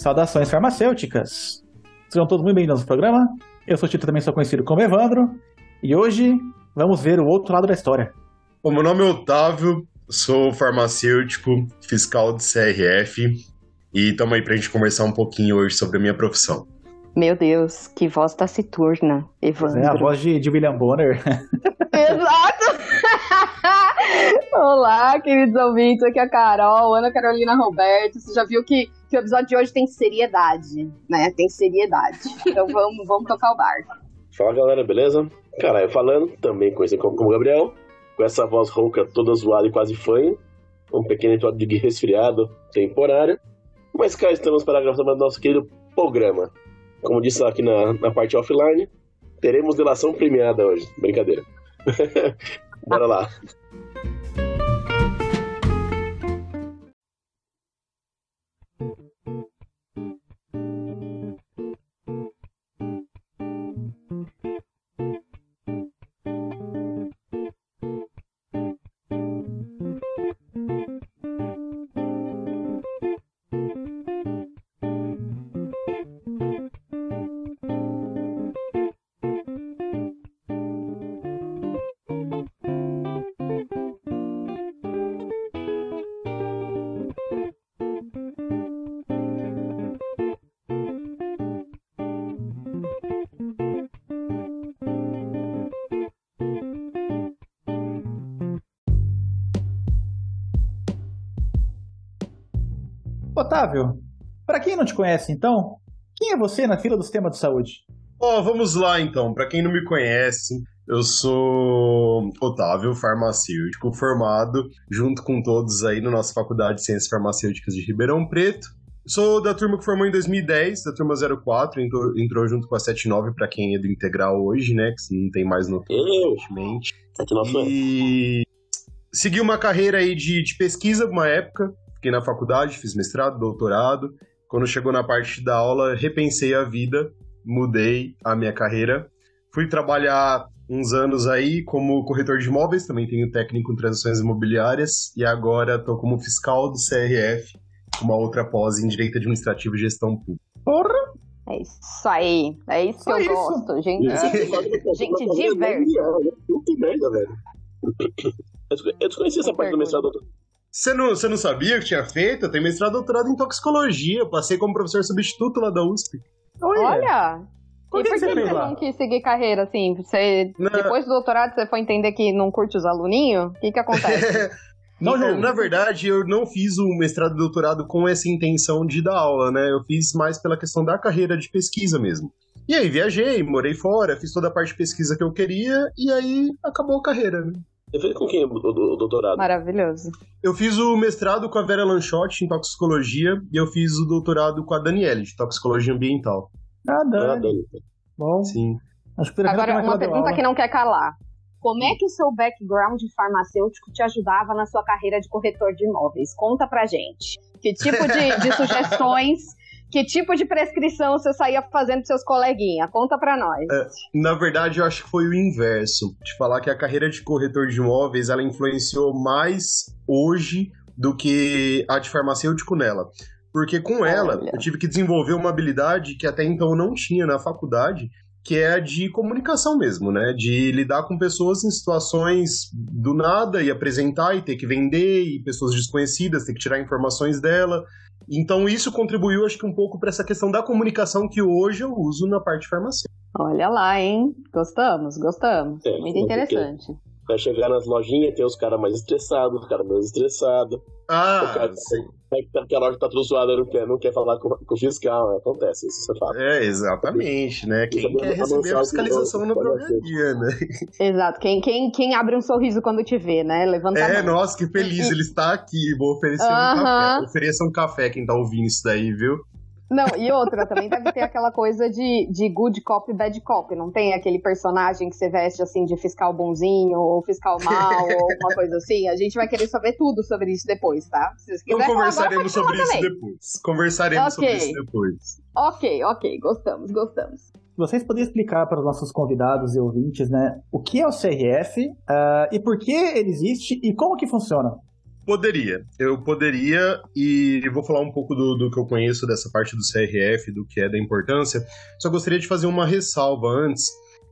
Saudações farmacêuticas. Sejam todos muito bem-vindos ao programa. Eu sou o Tito, também sou conhecido como Evandro. E hoje vamos ver o outro lado da história. Bom, meu nome é Otávio, sou farmacêutico, fiscal do CRF e estamos aí para a gente conversar um pouquinho hoje sobre a minha profissão. Meu Deus, que voz taciturna, Evandro. É a voz de, de William Bonner. Exato! Olá, queridos ouvintes, aqui é a Carol, Ana Carolina Roberto. Você já viu que, que o episódio de hoje tem seriedade, né? Tem seriedade. Então vamos, vamos tocar o barco. Fala galera, beleza? Caralho, falando, também conhecido como, como Gabriel, com essa voz rouca toda zoada e quase fanha, um pequeno episódio de resfriado temporário. Mas cá estamos para a gravação do nosso querido programa. Como disse aqui na, na parte offline, teremos delação premiada hoje. Brincadeira. Bora lá. Otávio, para quem não te conhece, então, quem é você na fila do sistema de saúde? Ó, oh, vamos lá então. Para quem não me conhece, eu sou Otávio, farmacêutico, formado junto com todos aí na nossa Faculdade de Ciências Farmacêuticas de Ribeirão Preto. Sou da turma que formou em 2010, da turma 04, entrou, entrou junto com a 79 para quem é do integral hoje, né? Que não tem mais no recentemente. E segui uma carreira aí de, de pesquisa uma época, Fiquei na faculdade, fiz mestrado, doutorado. Quando chegou na parte da aula, repensei a vida, mudei a minha carreira. Fui trabalhar uns anos aí como corretor de imóveis, também tenho técnico em transações imobiliárias e agora estou como fiscal do CRF, uma outra pós em Direito Administrativo e Gestão Pública. Porra! É isso aí, é isso Só que eu isso. gosto, gente. É. Gente diversa. Que merda, velho. Eu desconheci essa parte do mestrado. Você não, você não sabia que tinha feito? Eu tenho mestrado doutorado em toxicologia. Passei como professor substituto lá da USP. Olha! Olha. e por que você, não quis seguir carreira assim? Você, depois do doutorado, você foi entender que não curte os aluninhos? O que, que acontece? Não, então, na verdade, eu não fiz o mestrado e doutorado com essa intenção de dar aula, né? Eu fiz mais pela questão da carreira de pesquisa mesmo. E aí viajei, morei fora, fiz toda a parte de pesquisa que eu queria, e aí acabou a carreira, né? Você fez com quem o, doutorado? Maravilhoso. Eu fiz o mestrado com a Vera Lanchotti em toxicologia e eu fiz o doutorado com a Daniele de toxicologia ambiental. Ah, Dani. Ah, Bom. Sim. Acho que Agora, uma pergunta que não quer calar. Como é que o seu background farmacêutico te ajudava na sua carreira de corretor de imóveis? Conta pra gente. Que tipo de, de sugestões que tipo de prescrição você saía fazendo pros seus coleguinhas? Conta pra nós. É, na verdade, eu acho que foi o inverso. De falar que a carreira de corretor de imóveis, ela influenciou mais hoje do que a de farmacêutico nela. Porque com ela, Olha. eu tive que desenvolver uma habilidade que até então eu não tinha na faculdade, que é a de comunicação mesmo, né? De lidar com pessoas em situações do nada e apresentar e ter que vender, e pessoas desconhecidas, ter que tirar informações dela. Então isso contribuiu, acho que um pouco para essa questão da comunicação que hoje eu uso na parte farmacêutica. Olha lá, hein? Gostamos, gostamos. É, Muito interessante. Vai chegar nas lojinhas, tem os caras mais estressados, os caras menos estressados. Ah, cara, sim. Que a loja tá tudo zoada, não quer, não quer falar com, com o fiscal, né? acontece, isso você fala. É, exatamente, né? Quem quer receber a fiscalização no próprio dia, né? Exato, quem, quem, quem abre um sorriso quando te vê, né? Levanta É, nossa, que feliz, ele está aqui, vou oferecer uh -huh. um café. Ofereça um café quem tá ouvindo isso daí, viu? Não, e outra, também deve ter aquela coisa de, de good cop e bad cop. Não tem aquele personagem que você veste assim de fiscal bonzinho ou fiscal mal ou uma coisa assim. A gente vai querer saber tudo sobre isso depois, tá? Se vocês quiserem, conversaremos sobre isso também. depois. Conversaremos okay. sobre isso depois. Ok, ok, gostamos, gostamos. Vocês poderiam explicar para os nossos convidados e ouvintes, né, o que é o CRF uh, e por que ele existe e como que funciona? Poderia, eu poderia, e vou falar um pouco do, do que eu conheço dessa parte do CRF, do que é da importância. Só gostaria de fazer uma ressalva antes,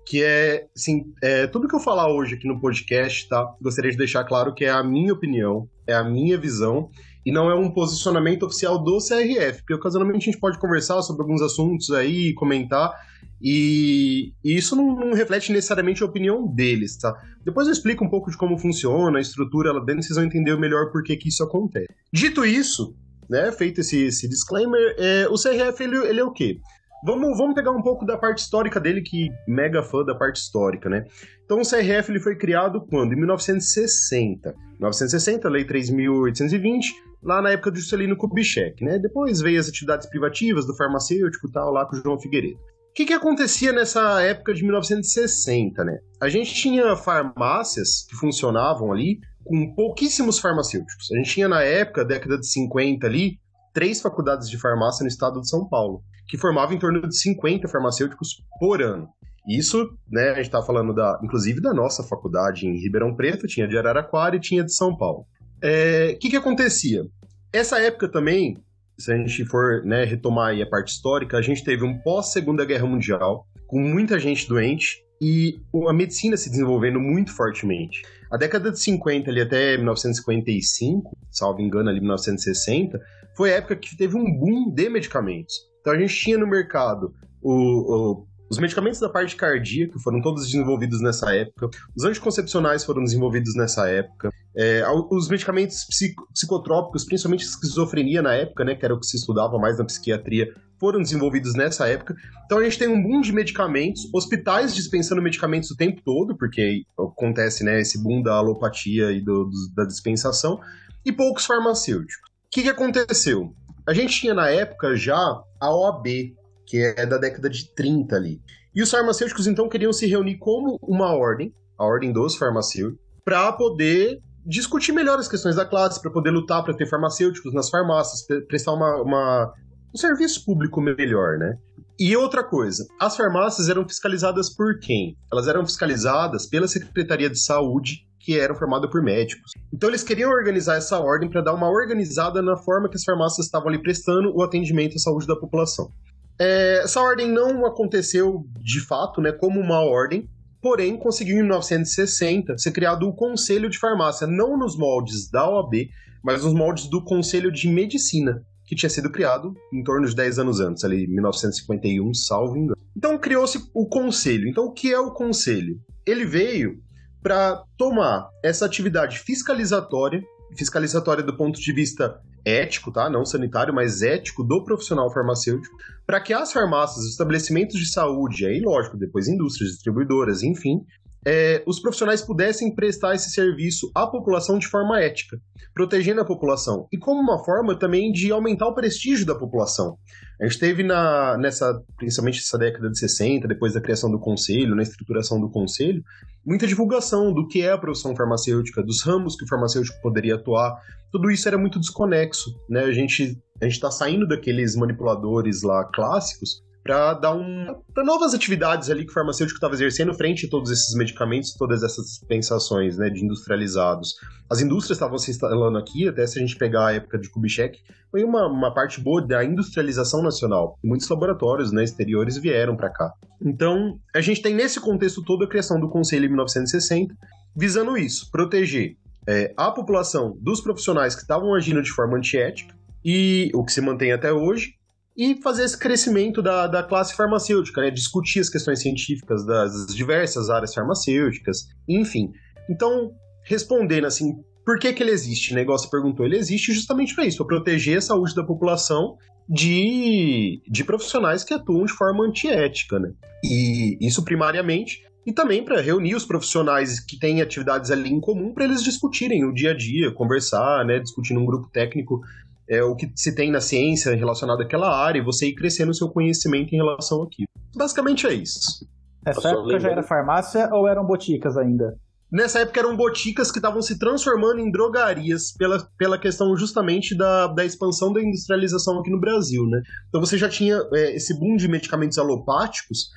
que é, assim, é, tudo que eu falar hoje aqui no podcast, tá? Gostaria de deixar claro que é a minha opinião, é a minha visão, e não é um posicionamento oficial do CRF, porque ocasionalmente a gente pode conversar sobre alguns assuntos aí, comentar, e, isso não, não, reflete necessariamente a opinião deles, tá? Depois eu explico um pouco de como funciona a estrutura lá dentro, vocês vão entender melhor por que, que isso acontece. Dito isso, né, feito esse, esse disclaimer, é, o CRF ele, ele é o quê? Vamos, vamos pegar um pouco da parte histórica dele, que mega fã da parte histórica, né? Então o CRF ele foi criado quando? Em 1960. 1960, Lei 3.820, lá na época do Juscelino Kubitschek, né? Depois veio as atividades privativas do farmacêutico e tal, lá com o João Figueiredo que, que acontecia nessa época de 1960, né? A gente tinha farmácias que funcionavam ali com pouquíssimos farmacêuticos. A gente tinha na época, década de 50 ali, três faculdades de farmácia no estado de São Paulo, que formavam em torno de 50 farmacêuticos por ano. Isso, né, a gente está falando da, inclusive da nossa faculdade em Ribeirão Preto, tinha de Araraquara e tinha de São Paulo. O é, que, que acontecia? Essa época também, se a gente for né, retomar aí a parte histórica, a gente teve um pós-Segunda Guerra Mundial, com muita gente doente e a medicina se desenvolvendo muito fortemente. A década de 50 ali até 1955, salvo engano ali 1960, foi a época que teve um boom de medicamentos. Então a gente tinha no mercado o, o os medicamentos da parte cardíaca foram todos desenvolvidos nessa época. Os anticoncepcionais foram desenvolvidos nessa época. É, os medicamentos psicotrópicos, principalmente esquizofrenia na época, né, que era o que se estudava mais na psiquiatria, foram desenvolvidos nessa época. Então a gente tem um boom de medicamentos, hospitais dispensando medicamentos o tempo todo, porque acontece né, esse boom da alopatia e do, do, da dispensação, e poucos farmacêuticos. O que, que aconteceu? A gente tinha na época já a OAB, que é da década de 30 ali. E os farmacêuticos então queriam se reunir como uma ordem, a ordem dos farmacêuticos, para poder discutir melhor as questões da classe, para poder lutar para ter farmacêuticos nas farmácias, prestar uma, uma, um serviço público melhor, né? E outra coisa, as farmácias eram fiscalizadas por quem? Elas eram fiscalizadas pela Secretaria de Saúde, que eram formadas por médicos. Então eles queriam organizar essa ordem para dar uma organizada na forma que as farmácias estavam ali prestando o atendimento à saúde da população. É, essa ordem não aconteceu de fato, né, como uma ordem, porém conseguiu em 1960 ser criado o Conselho de Farmácia, não nos moldes da OAB, mas nos moldes do Conselho de Medicina, que tinha sido criado em torno de 10 anos antes, ali 1951, salvo engano. Então criou-se o conselho. Então o que é o conselho? Ele veio para tomar essa atividade fiscalizatória, fiscalizatória do ponto de vista ético, tá? Não sanitário, mas ético do profissional farmacêutico, para que as farmácias, os estabelecimentos de saúde, aí lógico, depois indústrias, distribuidoras, enfim, é, os profissionais pudessem prestar esse serviço à população de forma ética, protegendo a população e como uma forma também de aumentar o prestígio da população. A gente teve na, nessa, principalmente nessa década de 60, depois da criação do conselho, na estruturação do conselho, muita divulgação do que é a profissão farmacêutica, dos ramos que o farmacêutico poderia atuar. Tudo isso era muito desconexo, né? A gente a gente está saindo daqueles manipuladores lá clássicos para dar um para novas atividades ali que o farmacêutico estava exercendo frente a todos esses medicamentos, todas essas dispensações, né, de industrializados. As indústrias estavam se instalando aqui, até se a gente pegar a época de Kubitschek, foi uma, uma parte boa da industrialização nacional. Muitos laboratórios, né, exteriores vieram para cá. Então, a gente tem nesse contexto todo a criação do Conselho em 1960, visando isso, proteger é, a população dos profissionais que estavam agindo de forma antiética, e o que se mantém até hoje, e fazer esse crescimento da, da classe farmacêutica, né? discutir as questões científicas das diversas áreas farmacêuticas, enfim. Então, respondendo assim, por que, que ele existe? O negócio perguntou. Ele existe justamente para isso, para proteger a saúde da população de, de profissionais que atuam de forma antiética, né? E isso primariamente e também para reunir os profissionais que têm atividades ali em comum para eles discutirem o dia a dia, conversar, né, discutir num grupo técnico é, o que se tem na ciência relacionado àquela área e você ir crescendo o seu conhecimento em relação àquilo. Basicamente é isso. Nessa época já era farmácia ou eram boticas ainda? Nessa época eram boticas que estavam se transformando em drogarias pela, pela questão justamente da, da expansão da industrialização aqui no Brasil, né? Então você já tinha é, esse boom de medicamentos alopáticos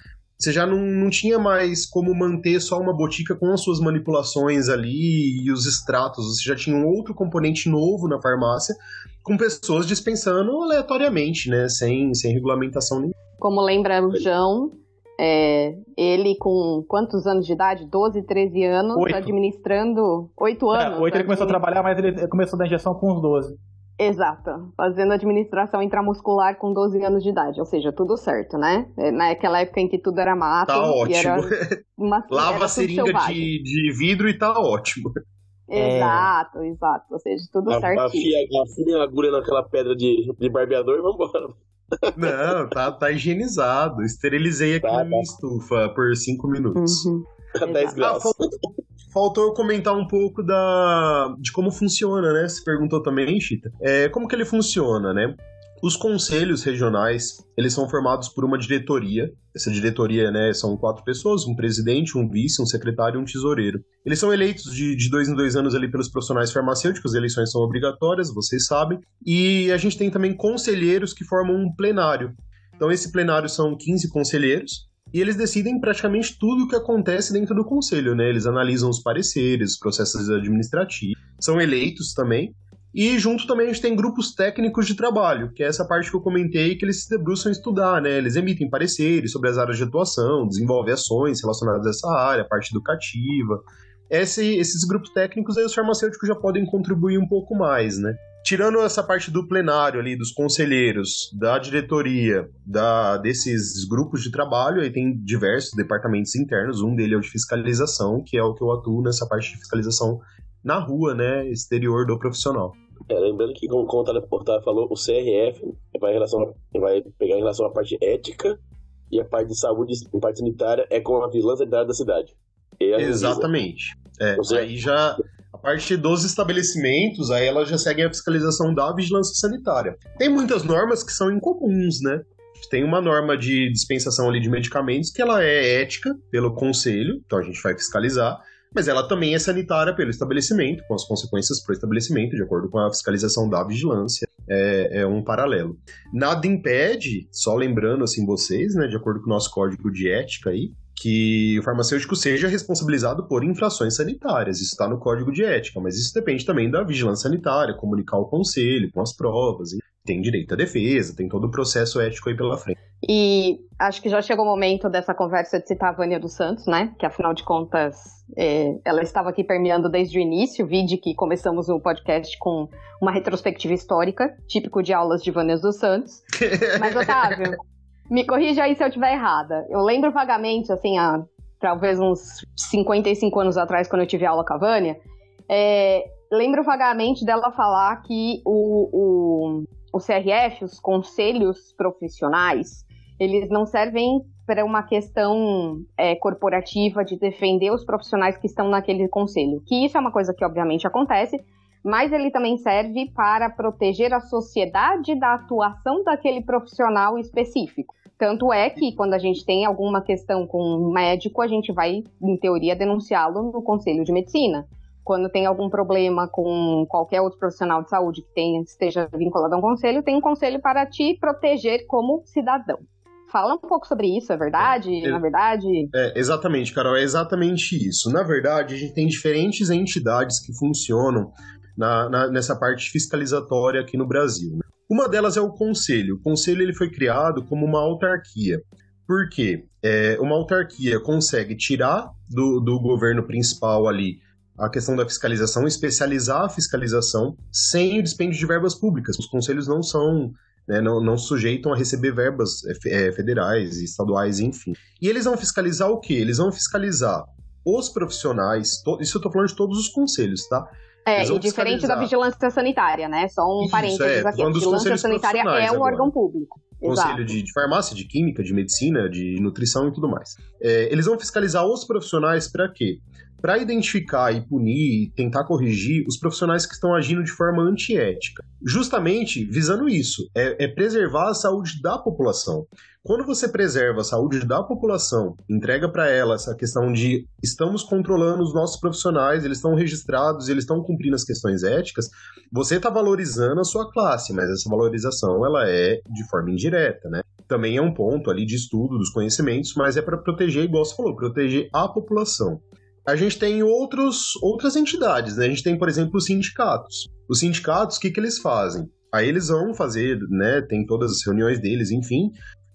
você já não, não tinha mais como manter só uma botica com as suas manipulações ali e os extratos. Você já tinha um outro componente novo na farmácia, com pessoas dispensando aleatoriamente, né? Sem, sem regulamentação nenhuma. Como lembra o João, é, ele com quantos anos de idade? 12, 13 anos, oito. administrando. 8 é, anos. É, 8 ele começou a trabalhar, mas ele começou da injeção com uns 12. Exato, fazendo administração intramuscular com 12 anos de idade, ou seja, tudo certo, né? É, naquela época em que tudo era mato. Tá ótimo. Uma, Lava a seringa de, de vidro e tá ótimo. Exato, é... exato. Ou seja, tudo certo. Afia, afia a agulha naquela pedra de, de barbeador e vambora. Não, tá, tá higienizado. Esterilizei aqui tá, na minha tá. estufa por 5 minutos. Uhum. 10 graus. Ah, faltou, faltou, comentar um pouco da, de como funciona, né? Você perguntou também, Chita. É, como que ele funciona, né? Os conselhos regionais, eles são formados por uma diretoria. Essa diretoria, né, são quatro pessoas, um presidente, um vice, um secretário e um tesoureiro. Eles são eleitos de, de dois em dois anos ali pelos profissionais farmacêuticos, as eleições são obrigatórias, vocês sabem. E a gente tem também conselheiros que formam um plenário. Então esse plenário são 15 conselheiros, e eles decidem praticamente tudo o que acontece dentro do conselho, né? Eles analisam os pareceres, os processos administrativos, são eleitos também, e junto também a gente tem grupos técnicos de trabalho, que é essa parte que eu comentei que eles se debruçam a estudar, né? Eles emitem pareceres sobre as áreas de atuação, desenvolvem ações relacionadas a essa área, a parte educativa. Esse, esses grupos técnicos aí os farmacêuticos já podem contribuir um pouco mais, né? Tirando essa parte do plenário ali, dos conselheiros, da diretoria, da, desses grupos de trabalho, aí tem diversos departamentos internos, um deles é o de fiscalização, que é o que eu atuo nessa parte de fiscalização na rua, né, exterior do profissional. É, lembrando que, como, como o Teleportar falou, o CRF vai, relação, vai pegar em relação à parte ética e a parte de saúde e parte sanitária é com a vigilância da cidade. Exatamente. É, aí já a parte dos estabelecimentos, aí elas já seguem a fiscalização da vigilância sanitária. Tem muitas normas que são incomuns, né? Tem uma norma de dispensação ali de medicamentos que ela é ética pelo conselho, então a gente vai fiscalizar mas ela também é sanitária pelo estabelecimento, com as consequências para o estabelecimento, de acordo com a fiscalização da vigilância. É, é, um paralelo. Nada impede, só lembrando assim vocês, né, de acordo com o nosso código de ética aí, que o farmacêutico seja responsabilizado por infrações sanitárias. Isso está no código de ética, mas isso depende também da vigilância sanitária, comunicar ao conselho com as provas tem direito à defesa, tem todo o processo ético aí pela frente. E acho que já chegou o momento dessa conversa de citar a Vânia dos Santos, né? Que afinal de contas, é, ela estava aqui permeando desde o início. Vide que começamos o podcast com uma retrospectiva histórica, típico de aulas de Vânia dos Santos. Mas, Otávio, me corrija aí se eu estiver errada. Eu lembro vagamente, assim, há talvez uns 55 anos atrás, quando eu tive aula com a Vânia, é, lembro vagamente dela falar que o, o o CRF, os conselhos profissionais, eles não servem para uma questão é, corporativa de defender os profissionais que estão naquele conselho. Que isso é uma coisa que obviamente acontece, mas ele também serve para proteger a sociedade da atuação daquele profissional específico. Tanto é que quando a gente tem alguma questão com um médico, a gente vai, em teoria, denunciá-lo no Conselho de Medicina quando tem algum problema com qualquer outro profissional de saúde que tenha, esteja vinculado a um conselho, tem um conselho para te proteger como cidadão. Fala um pouco sobre isso, é verdade? É, na verdade? É, exatamente, Carol, é exatamente isso. Na verdade, a gente tem diferentes entidades que funcionam na, na, nessa parte fiscalizatória aqui no Brasil. Né? Uma delas é o conselho. O conselho ele foi criado como uma autarquia. Por quê? É, uma autarquia consegue tirar do, do governo principal ali a questão da fiscalização, especializar a fiscalização sem o dispêndio de verbas públicas. Os conselhos não são né, não, não sujeitam a receber verbas é, federais, estaduais, enfim. E eles vão fiscalizar o quê? Eles vão fiscalizar os profissionais, to, isso eu estou falando de todos os conselhos, tá? É, e diferente da vigilância sanitária, né? Só um isso, parênteses é, aqui. A vigilância sanitária é um agora. órgão público. Conselho de, de, farmácia, de química, de medicina, de nutrição e tudo mais. É, eles vão fiscalizar os profissionais para quê? Para identificar e punir e tentar corrigir os profissionais que estão agindo de forma antiética. Justamente visando isso, é, é preservar a saúde da população. Quando você preserva a saúde da população, entrega para ela essa questão de estamos controlando os nossos profissionais, eles estão registrados, eles estão cumprindo as questões éticas, você está valorizando a sua classe, mas essa valorização ela é de forma indireta, né? também é um ponto ali de estudo dos conhecimentos, mas é para proteger, igual você falou, proteger a população. A gente tem outros, outras entidades, né? A gente tem, por exemplo, os sindicatos. Os sindicatos, o que, que eles fazem? Aí eles vão fazer, né? Tem todas as reuniões deles, enfim,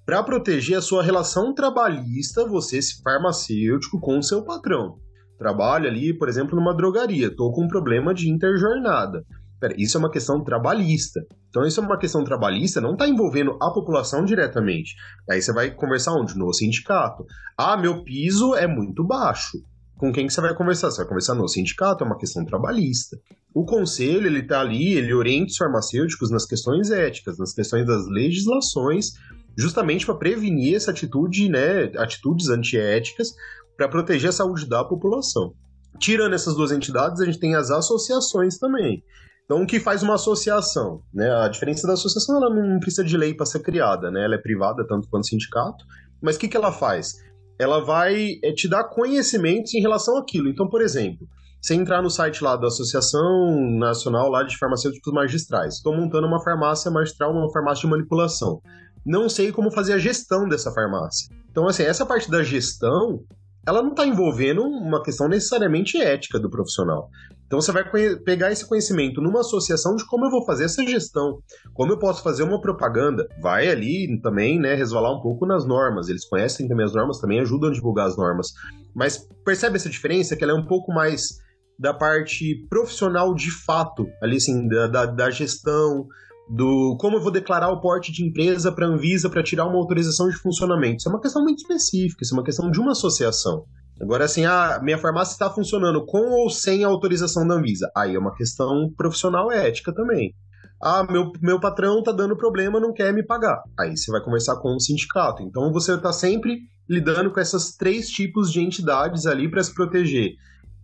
para proteger a sua relação trabalhista, você, farmacêutico, com o seu patrão. Trabalho ali, por exemplo, numa drogaria, estou com um problema de interjornada. Pera, isso é uma questão trabalhista. Então, isso é uma questão trabalhista, não está envolvendo a população diretamente. Aí você vai conversar onde? No sindicato. Ah, meu piso é muito baixo. Com quem que você vai conversar? Você vai conversar no sindicato, é uma questão trabalhista. O conselho, ele está ali, ele orienta os farmacêuticos nas questões éticas, nas questões das legislações, justamente para prevenir essa atitude, né, atitudes antiéticas, para proteger a saúde da população. Tirando essas duas entidades, a gente tem as associações também. Então, o que faz uma associação? Né? A diferença da associação, ela não precisa de lei para ser criada, né? ela é privada tanto quanto sindicato, mas o que, que ela faz? Ela vai é, te dar conhecimentos em relação àquilo. Então, por exemplo, você entrar no site lá da Associação Nacional lá de Farmacêuticos Magistrais, estou montando uma farmácia magistral, uma farmácia de manipulação. Não sei como fazer a gestão dessa farmácia. Então, assim, essa parte da gestão, ela não está envolvendo uma questão necessariamente ética do profissional. Então você vai pegar esse conhecimento numa associação de como eu vou fazer essa gestão, como eu posso fazer uma propaganda. Vai ali também, né, resvalar um pouco nas normas. Eles conhecem também as normas, também ajudam a divulgar as normas. Mas percebe essa diferença que ela é um pouco mais da parte profissional de fato, ali assim, da, da, da gestão, do como eu vou declarar o porte de empresa para a Anvisa para tirar uma autorização de funcionamento. Isso é uma questão muito específica, isso é uma questão de uma associação. Agora, assim, a minha farmácia está funcionando com ou sem autorização da Anvisa. Aí é uma questão profissional e ética também. Ah, meu, meu patrão tá dando problema, não quer me pagar. Aí você vai conversar com o sindicato. Então você está sempre lidando com esses três tipos de entidades ali para se proteger.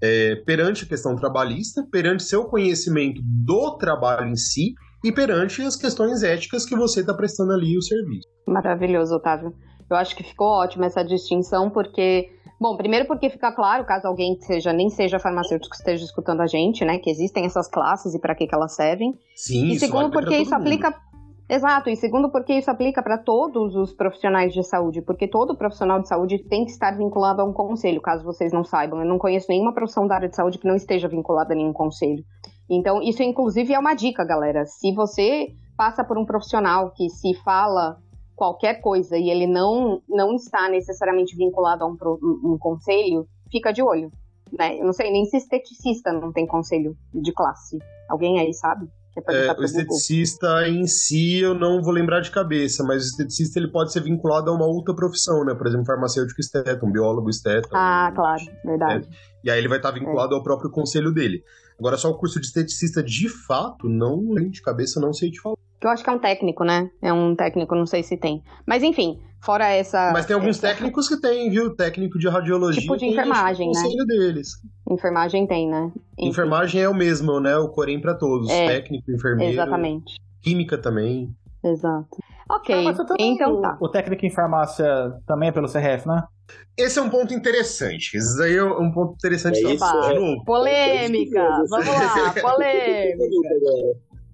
É, perante a questão trabalhista, perante seu conhecimento do trabalho em si e perante as questões éticas que você está prestando ali o serviço. Maravilhoso, Otávio. Eu acho que ficou ótima essa distinção, porque Bom, primeiro porque fica claro, caso alguém seja nem seja farmacêutico esteja escutando a gente, né, que existem essas classes e para que, que elas servem. Sim, e segundo vale porque isso mundo. aplica Exato, e segundo porque isso aplica para todos os profissionais de saúde, porque todo profissional de saúde tem que estar vinculado a um conselho, caso vocês não saibam. Eu não conheço nenhuma profissão da área de saúde que não esteja vinculada a nenhum conselho. Então, isso inclusive é uma dica, galera. Se você passa por um profissional que se fala qualquer coisa e ele não, não está necessariamente vinculado a um, um, conselho, fica de olho. Né? Eu não sei nem se esteticista não tem conselho de classe. Alguém aí sabe? É, o esteticista em si eu não vou lembrar de cabeça, mas o esteticista ele pode ser vinculado a uma outra profissão, né? Por exemplo, farmacêutico esteta, um biólogo esteta. Ah, um... claro, verdade. É. E aí ele vai estar vinculado é. ao próprio conselho dele. Agora, só o curso de esteticista de fato, não de cabeça, não sei te falar. Eu acho que é um técnico, né? É um técnico, não sei se tem. Mas enfim, fora essa. Mas tem alguns essa... técnicos que tem, viu? Técnico de radiologia. Tipo de enfermagem, né? deles. Enfermagem tem, né? Enfim. Enfermagem é o mesmo, né? O Corém para todos. É, Técnico, enfermeiro. Exatamente. Química também. Exato. Ok, ah, então tá. O técnico em farmácia também é pelo CRF, né? Esse é um ponto interessante. Esse aí é um ponto interessante. É isso, é. Polêmica! Vamos lá, polêmica!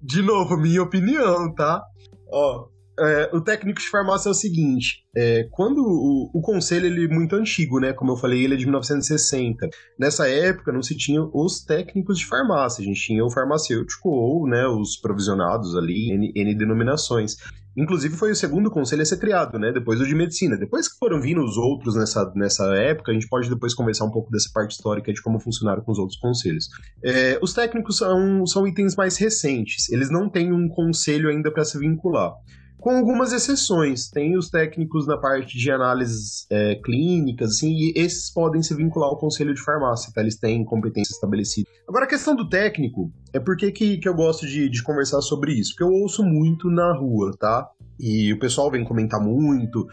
De novo, minha opinião, tá? Ó, é, o técnico de farmácia é o seguinte: é, quando o, o, conselho ele é muito antigo, né? Como eu falei, ele é de 1960. Nessa época não se tinha os técnicos de farmácia, a gente tinha o farmacêutico ou né, os provisionados ali, N, N denominações. Inclusive foi o segundo conselho a ser criado, né? Depois do de medicina. Depois que foram vindo os outros nessa, nessa época, a gente pode depois conversar um pouco dessa parte histórica de como funcionaram com os outros conselhos. É, os técnicos são, são itens mais recentes. Eles não têm um conselho ainda para se vincular com algumas exceções. Tem os técnicos na parte de análises é, clínicas, assim, e esses podem se vincular ao conselho de farmácia, tá? Eles têm competência estabelecida. Agora, a questão do técnico, é por que, que eu gosto de, de conversar sobre isso? Porque eu ouço muito na rua, tá? E o pessoal vem comentar muito.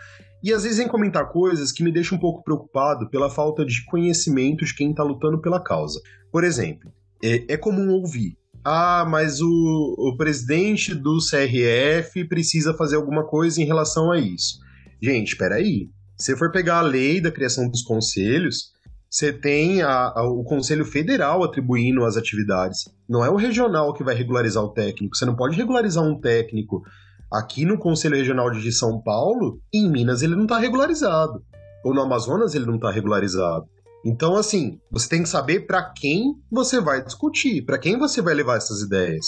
E às vezes vem comentar coisas que me deixam um pouco preocupado pela falta de conhecimento de quem está lutando pela causa. Por exemplo, é, é comum ouvir ah, mas o, o presidente do CRF precisa fazer alguma coisa em relação a isso. Gente, espera aí. Se for pegar a lei da criação dos conselhos, você tem a, a, o Conselho Federal atribuindo as atividades. Não é o regional que vai regularizar o técnico. Você não pode regularizar um técnico Aqui no Conselho Regional de São Paulo, em Minas ele não está regularizado. Ou no Amazonas ele não está regularizado. Então, assim, você tem que saber para quem você vai discutir, para quem você vai levar essas ideias,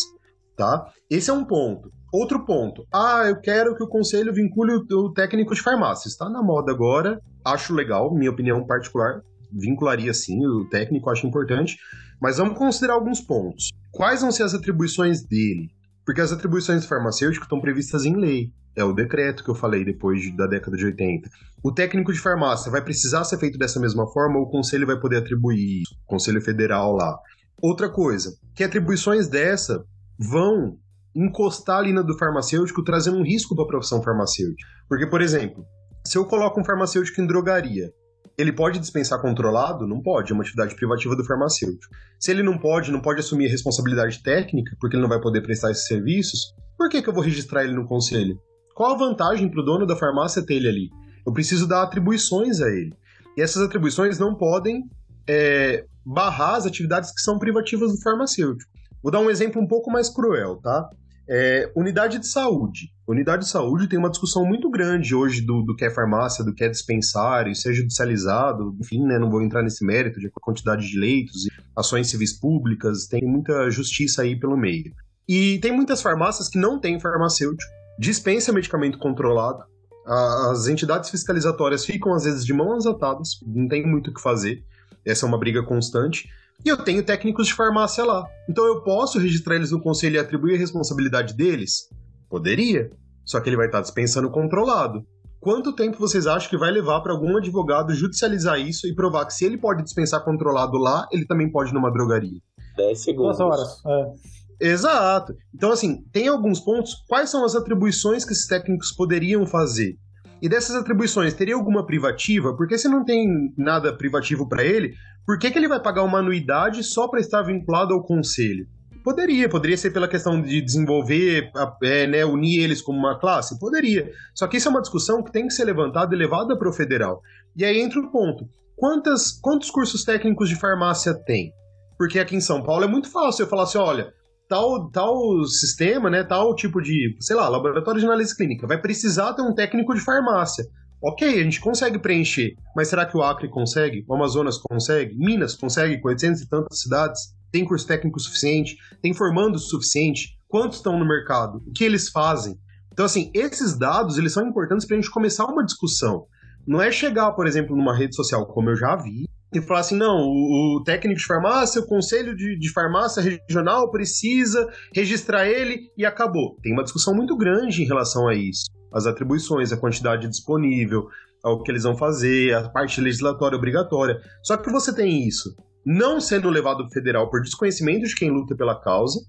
tá? Esse é um ponto. Outro ponto. Ah, eu quero que o conselho vincule o técnico de farmácia. Está na moda agora. Acho legal, minha opinião particular. Vincularia sim, o técnico acho importante. Mas vamos considerar alguns pontos. Quais vão ser as atribuições dele? Porque as atribuições do farmacêutico estão previstas em lei. É o decreto que eu falei depois de, da década de 80. O técnico de farmácia vai precisar ser feito dessa mesma forma ou o conselho vai poder atribuir isso? O conselho federal lá. Outra coisa, que atribuições dessa vão encostar ali na do farmacêutico, trazendo um risco para a profissão farmacêutica. Porque, por exemplo, se eu coloco um farmacêutico em drogaria ele pode dispensar controlado? Não pode, é uma atividade privativa do farmacêutico. Se ele não pode, não pode assumir responsabilidade técnica, porque ele não vai poder prestar esses serviços, por que, que eu vou registrar ele no conselho? Qual a vantagem para o dono da farmácia ter ele ali? Eu preciso dar atribuições a ele. E essas atribuições não podem é, barrar as atividades que são privativas do farmacêutico. Vou dar um exemplo um pouco mais cruel, tá? É, unidade de saúde. Unidade de saúde tem uma discussão muito grande hoje do, do que é farmácia, do que é dispensário, ser judicializado, enfim, né, não vou entrar nesse mérito de quantidade de leitos e ações civis públicas, tem muita justiça aí pelo meio. E tem muitas farmácias que não têm farmacêutico, dispensa medicamento controlado, as entidades fiscalizatórias ficam às vezes de mãos atadas, não tem muito o que fazer, essa é uma briga constante. E eu tenho técnicos de farmácia lá. Então eu posso registrar eles no conselho e atribuir a responsabilidade deles? Poderia. Só que ele vai estar dispensando controlado. Quanto tempo vocês acham que vai levar para algum advogado judicializar isso e provar que se ele pode dispensar controlado lá, ele também pode numa drogaria? 10 segundos. Duas horas. É. Exato. Então, assim, tem alguns pontos. Quais são as atribuições que esses técnicos poderiam fazer? E dessas atribuições, teria alguma privativa? Porque se não tem nada privativo para ele, por que, que ele vai pagar uma anuidade só para estar vinculado ao conselho? Poderia, poderia ser pela questão de desenvolver, é, né, unir eles como uma classe? Poderia. Só que isso é uma discussão que tem que ser levantada e levada para o federal. E aí entra o ponto: quantas, quantos cursos técnicos de farmácia tem? Porque aqui em São Paulo é muito fácil eu falar assim: olha, tal, tal sistema, né, tal tipo de, sei lá, laboratório de análise clínica, vai precisar ter um técnico de farmácia. Ok, a gente consegue preencher, mas será que o Acre consegue? O Amazonas consegue? Minas consegue com 800 e tantas cidades? Tem curso técnico suficiente? Tem formando suficiente? Quantos estão no mercado? O que eles fazem? Então, assim, esses dados, eles são importantes para a gente começar uma discussão. Não é chegar, por exemplo, numa rede social, como eu já vi, e falar assim: não, o, o técnico de farmácia, o conselho de, de, farmácia regional precisa registrar ele e acabou. Tem uma discussão muito grande em relação a isso. As atribuições, a quantidade disponível, o que eles vão fazer, a parte legislatória obrigatória. Só que você tem isso não sendo levado federal por desconhecimento de quem luta pela causa,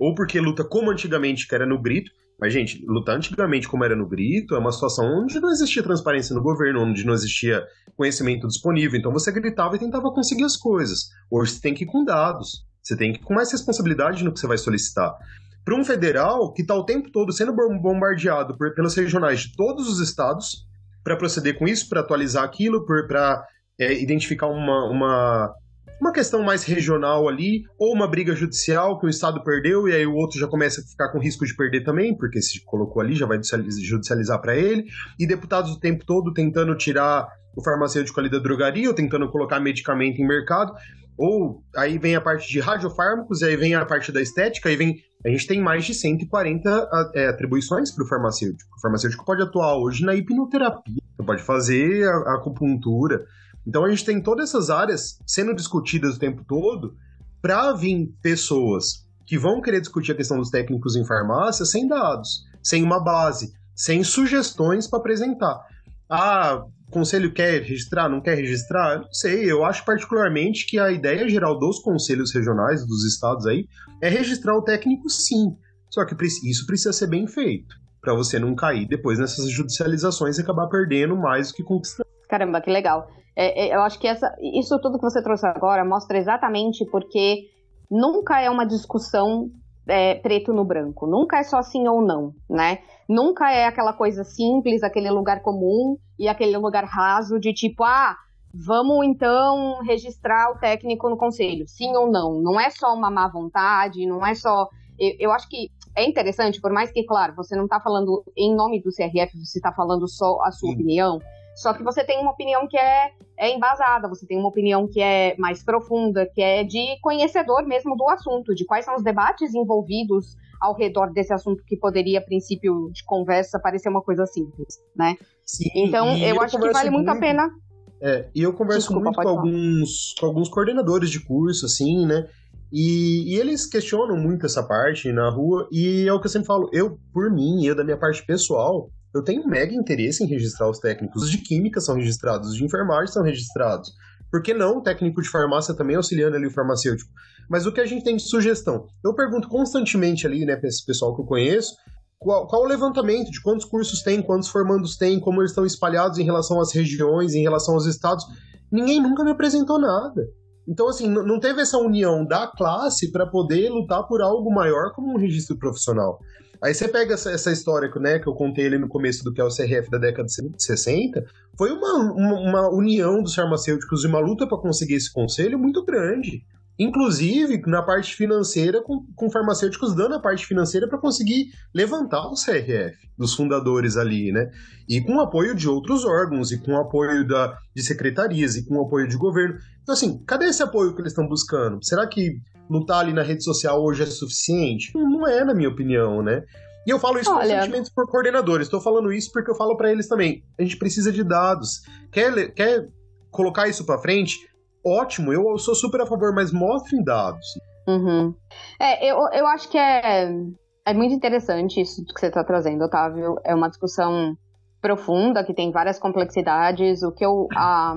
ou porque luta como antigamente, que era no grito, mas, gente, lutar antigamente como era no grito é uma situação onde não existia transparência no governo, onde não existia conhecimento disponível. Então você gritava e tentava conseguir as coisas. Hoje você tem que ir com dados. Você tem que ir com mais responsabilidade no que você vai solicitar. Para um federal que está o tempo todo sendo bombardeado por, pelos regionais de todos os estados, para proceder com isso, para atualizar aquilo, para é, identificar uma, uma uma questão mais regional ali, ou uma briga judicial que o Estado perdeu e aí o outro já começa a ficar com risco de perder também, porque se colocou ali já vai judicializar para ele, e deputados o tempo todo tentando tirar o farmacêutico ali da drogaria ou tentando colocar medicamento em mercado, ou aí vem a parte de radiofármacos, aí vem a parte da estética, aí vem. A gente tem mais de 140 é, atribuições para o farmacêutico. O farmacêutico pode atuar hoje na hipnoterapia, pode fazer acupuntura, então a gente tem todas essas áreas sendo discutidas o tempo todo para vir pessoas que vão querer discutir a questão dos técnicos em farmácia sem dados, sem uma base, sem sugestões para apresentar. Ah, o conselho quer registrar, não quer registrar? Não sei, eu acho particularmente que a ideia geral dos conselhos regionais, dos estados aí, é registrar o técnico sim. Só que isso precisa ser bem feito, para você não cair depois nessas judicializações e acabar perdendo mais do que conquistando. Caramba, que legal. É, é, eu acho que essa, isso tudo que você trouxe agora mostra exatamente porque nunca é uma discussão é, preto no branco. Nunca é só sim ou não, né? Nunca é aquela coisa simples, aquele lugar comum e aquele lugar raso de tipo, ah, vamos então registrar o técnico no conselho, sim ou não. Não é só uma má vontade, não é só. Eu, eu acho que é interessante, por mais que, claro, você não está falando em nome do CRF, você está falando só a sua Sim. opinião, só que você tem uma opinião que é, é embasada, você tem uma opinião que é mais profunda, que é de conhecedor mesmo do assunto, de quais são os debates envolvidos ao redor desse assunto que poderia, a princípio de conversa, parecer uma coisa simples, né? Sim, então, eu, eu acho que vale muito, muito a pena. É, e eu converso Desculpa, muito com alguns, com alguns coordenadores de curso, assim, né? E, e, eles questionam muito essa parte na rua, e é o que eu sempre falo, eu, por mim, eu da minha parte pessoal, eu tenho mega interesse em registrar os técnicos. Os de química são registrados, os de enfermagem são registrados. Por que não o técnico de farmácia também auxiliando ali o farmacêutico? Mas o que a gente tem de sugestão? Eu pergunto constantemente ali, né, para esse pessoal que eu conheço, qual, qual, o levantamento de quantos cursos tem, quantos formandos tem, como eles estão espalhados em relação às regiões, em relação aos estados. Ninguém nunca me apresentou nada. Então, assim, não teve essa união da classe para poder lutar por algo maior como um registro profissional. Aí você pega essa, essa história né, que eu contei ali no começo do que é o CRF da década de 60, foi uma, uma, uma união dos farmacêuticos e uma luta para conseguir esse conselho muito grande. Inclusive na parte financeira, com, com farmacêuticos dando a parte financeira para conseguir levantar o CRF, dos fundadores ali, né? E com apoio de outros órgãos, e com apoio da, de secretarias, e com apoio de governo. Então, assim, cadê esse apoio que eles estão buscando? Será que lutar ali na rede social hoje é suficiente? Não é, na minha opinião, né? E eu falo isso Olha... constantemente por coordenadores. Estou falando isso porque eu falo para eles também. A gente precisa de dados. Quer, quer colocar isso para frente? Ótimo, eu sou super a favor, mas mostrem dados. Uhum. É, eu, eu acho que é, é muito interessante isso que você está trazendo, Otávio. É uma discussão profunda, que tem várias complexidades. O que eu. Ah,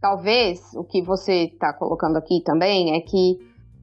talvez o que você está colocando aqui também é que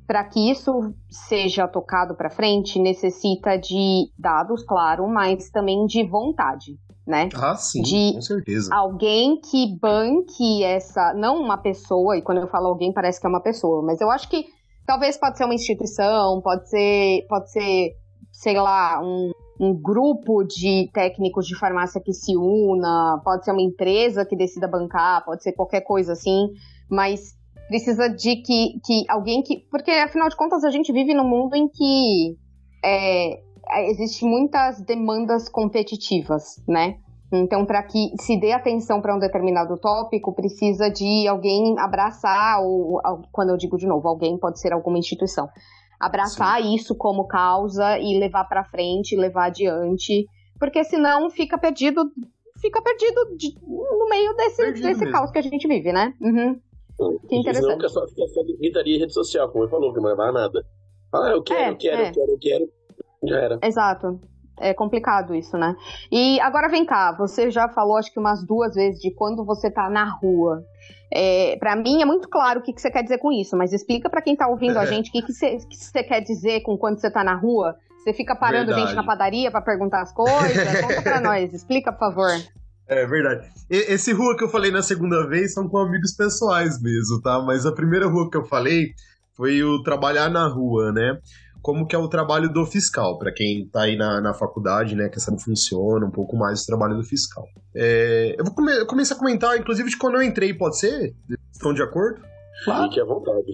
para que isso seja tocado para frente, necessita de dados, claro, mas também de vontade, né? Ah, sim, de com certeza. Alguém que banque essa, não uma pessoa, e quando eu falo alguém parece que é uma pessoa, mas eu acho que talvez pode ser uma instituição, pode ser, pode ser, sei lá, um, um grupo de técnicos de farmácia que se una, pode ser uma empresa que decida bancar, pode ser qualquer coisa assim, mas precisa de que, que alguém que. Porque, afinal de contas, a gente vive num mundo em que é, existe muitas demandas competitivas, né? Então, para que se dê atenção para um determinado tópico, precisa de alguém abraçar, ou quando eu digo de novo, alguém pode ser alguma instituição, abraçar Sim. isso como causa e levar para frente, levar adiante, porque senão fica perdido, fica perdido de, no meio desse, desse caos que a gente vive, né? Uhum. Que interessante. Não que é só ficar só gritaria em rede social, como ele falou, que não vai nada. Ah, eu quero, é, eu quero, é. eu quero, eu quero. Já era. Exato. É complicado isso, né? E agora vem cá, você já falou acho que umas duas vezes de quando você tá na rua. É, para mim é muito claro o que, que você quer dizer com isso, mas explica para quem tá ouvindo a gente o que, que, você, que você quer dizer com quando você tá na rua. Você fica parando Verdade. gente na padaria para perguntar as coisas? Conta pra nós, explica, por favor. É verdade. E, esse rua que eu falei na segunda vez são com amigos pessoais mesmo, tá? Mas a primeira rua que eu falei foi o trabalhar na rua, né? Como que é o trabalho do fiscal, para quem tá aí na, na faculdade, né, que essa não funciona, um pouco mais o trabalho do fiscal. É, eu vou come começar a comentar, inclusive, de quando eu entrei, pode ser? Estão de acordo? Claro. Fique à vontade.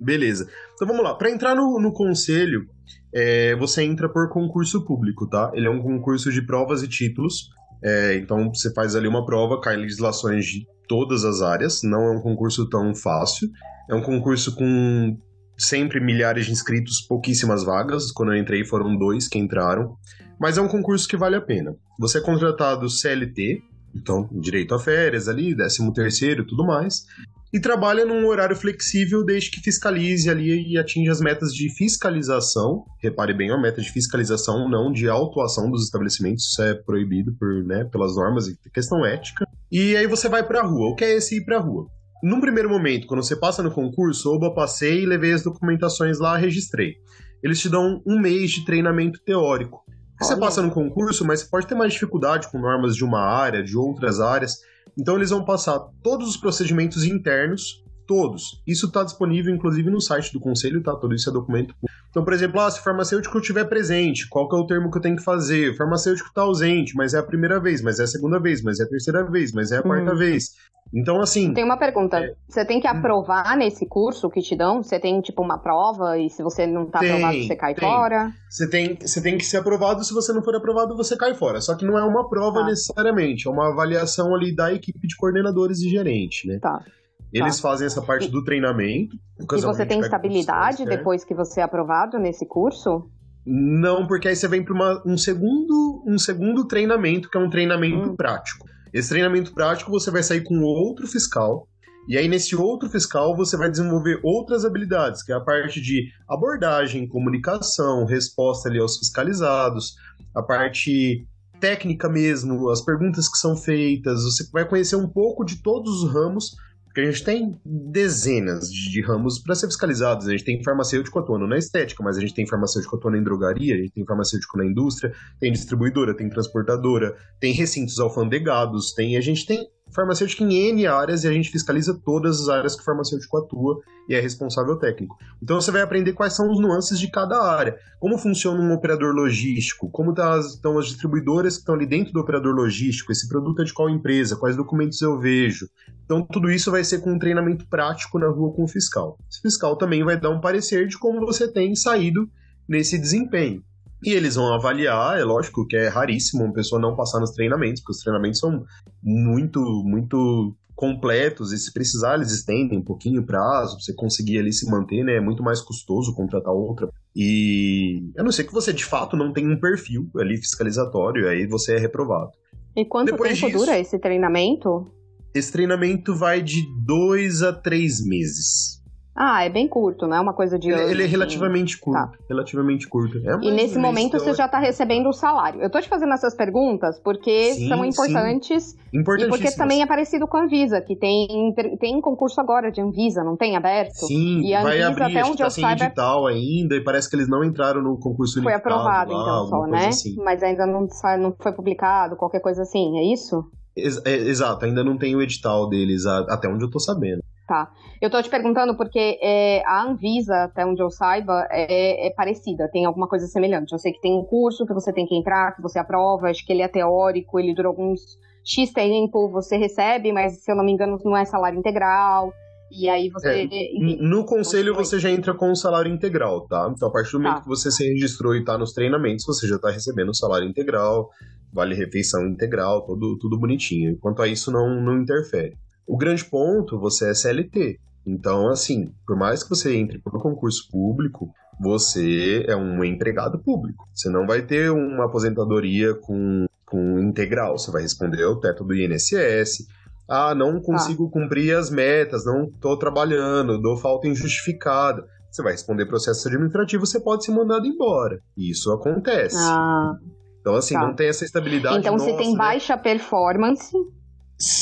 Beleza. Então vamos lá. Para entrar no, no conselho, é, você entra por concurso público, tá? Ele é um concurso de provas e títulos. É, então você faz ali uma prova, cai legislações de todas as áreas, não é um concurso tão fácil. É um concurso com sempre milhares de inscritos, pouquíssimas vagas. Quando eu entrei foram dois que entraram. Mas é um concurso que vale a pena. Você é contratado CLT, então direito a férias ali, 13 terceiro, tudo mais e trabalha num horário flexível desde que fiscalize ali e atinja as metas de fiscalização. Repare bem, é uma meta de fiscalização, não de autuação dos estabelecimentos, isso é proibido por, né, pelas normas e questão ética. E aí você vai para a rua. O que é esse ir para a rua? Num primeiro momento, quando você passa no concurso, oba, passei, levei as documentações lá, registrei. Eles te dão um mês de treinamento teórico. Você passa no concurso, mas você pode ter mais dificuldade com normas de uma área, de outras áreas. Então eles vão passar todos os procedimentos internos, todos. Isso está disponível, inclusive, no site do conselho, tá? Todo isso é documento. Então, por exemplo, ah, se o farmacêutico estiver presente, qual que é o termo que eu tenho que fazer? O farmacêutico está ausente, mas é a primeira vez, mas é a segunda vez, mas é a terceira vez, mas é a quarta uhum. vez. Então, assim. Tem uma pergunta. É... Você tem que aprovar nesse curso que te dão? Você tem, tipo, uma prova e se você não tá tem, aprovado, você cai tem. fora? Você tem, você tem que ser aprovado, se você não for aprovado, você cai fora. Só que não é uma prova tá. necessariamente, é uma avaliação ali da equipe de coordenadores e gerente, né? Tá. Eles tá. fazem essa parte e, do treinamento. E você tem estabilidade depois que você é aprovado nesse curso? Não, porque aí você vem para um segundo, um segundo treinamento, que é um treinamento hum. prático. Esse treinamento prático você vai sair com outro fiscal, e aí nesse outro fiscal você vai desenvolver outras habilidades, que é a parte de abordagem, comunicação, resposta ali aos fiscalizados, a parte técnica mesmo, as perguntas que são feitas, você vai conhecer um pouco de todos os ramos porque a gente tem dezenas de ramos para ser fiscalizados. A gente tem farmacêutico atuando na estética, mas a gente tem farmacêutico atuando em drogaria, a gente tem farmacêutico na indústria, tem distribuidora, tem transportadora, tem recintos alfandegados, tem a gente tem farmacêutico em N áreas e a gente fiscaliza todas as áreas que o farmacêutico atua e é responsável técnico. Então você vai aprender quais são os nuances de cada área, como funciona um operador logístico, como tá estão as distribuidoras que estão ali dentro do operador logístico, esse produto é de qual empresa, quais documentos eu vejo. Então tudo isso vai ser com um treinamento prático na rua com o fiscal. Esse fiscal também vai dar um parecer de como você tem saído nesse desempenho. E eles vão avaliar, é lógico que é raríssimo uma pessoa não passar nos treinamentos, porque os treinamentos são muito, muito completos e se precisar eles estendem um pouquinho o prazo, pra você conseguir ali se manter, né? É muito mais custoso contratar outra. E a não ser que você de fato não tenha um perfil ali fiscalizatório, aí você é reprovado. E quanto Depois tempo disso, dura esse treinamento? Esse treinamento vai de dois a três meses. Ah, é bem curto, não é uma coisa de. Ele, ele é relativamente curto. Tá. Relativamente curto. É e nesse momento você já está recebendo o salário. Eu estou te fazendo essas perguntas porque sim, são importantes. E porque também é parecido com a Anvisa, que tem, tem concurso agora de Anvisa, não tem aberto? Sim, e a vai Anvisa, abrir, até onde tá eu sem saiba, edital ainda, e parece que eles não entraram no concurso Foi aprovado, lá, então, só, né? Assim. Mas ainda não, não foi publicado, qualquer coisa assim, é isso? É, exato, ainda não tem o edital deles, até onde eu tô sabendo. Tá. Eu tô te perguntando porque é, a Anvisa, até onde eu saiba, é, é, parecida, tem alguma coisa semelhante. Eu sei que tem um curso que você tem que entrar, que você aprova, acho que ele é teórico, ele dura alguns X tempo, você recebe, mas se eu não me engano não é salário integral. E aí você. É, no conselho você já entra com o salário integral, tá? Então, a partir do momento tá. que você se registrou e tá nos treinamentos, você já tá recebendo o salário integral, vale refeição integral, tudo, tudo bonitinho. Quanto a isso, não, não interfere. O grande ponto, você é CLT. Então, assim, por mais que você entre por concurso público, você é um empregado público. Você não vai ter uma aposentadoria com, com integral. Você vai responder ao teto do INSS. Ah, não consigo ah. cumprir as metas, não estou trabalhando, dou falta injustificada. Você vai responder processo administrativo, você pode ser mandado embora. Isso acontece. Ah. Então, assim, tá. não tem essa estabilidade. Então, nossa, se tem né? baixa performance,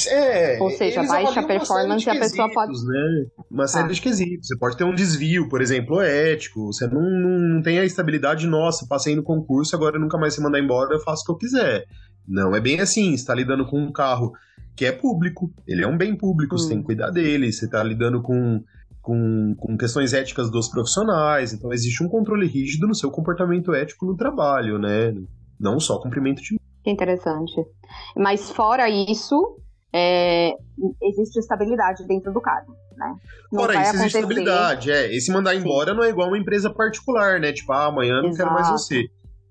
é, Ou seja, baixa performance e a pessoa pode. Né? Uma série ah. de quesitos. Você pode ter um desvio, por exemplo, ético. Você não, não, tem a estabilidade, nossa, passei no concurso, agora nunca mais se mandar embora, eu faço o que eu quiser. Não é bem assim. Você está lidando com um carro que é público, ele é um bem público, hum. você tem que hum. cuidar dele, você está lidando com, com, com questões éticas dos profissionais, então existe um controle rígido no seu comportamento ético no trabalho, né? Não só cumprimento de. Que interessante. Mas fora isso, é, existe estabilidade dentro do cargo, né? Não Fora isso, existe estabilidade, é. Esse mandar embora Sim. não é igual uma empresa particular, né? Tipo, ah, amanhã não quero mais você.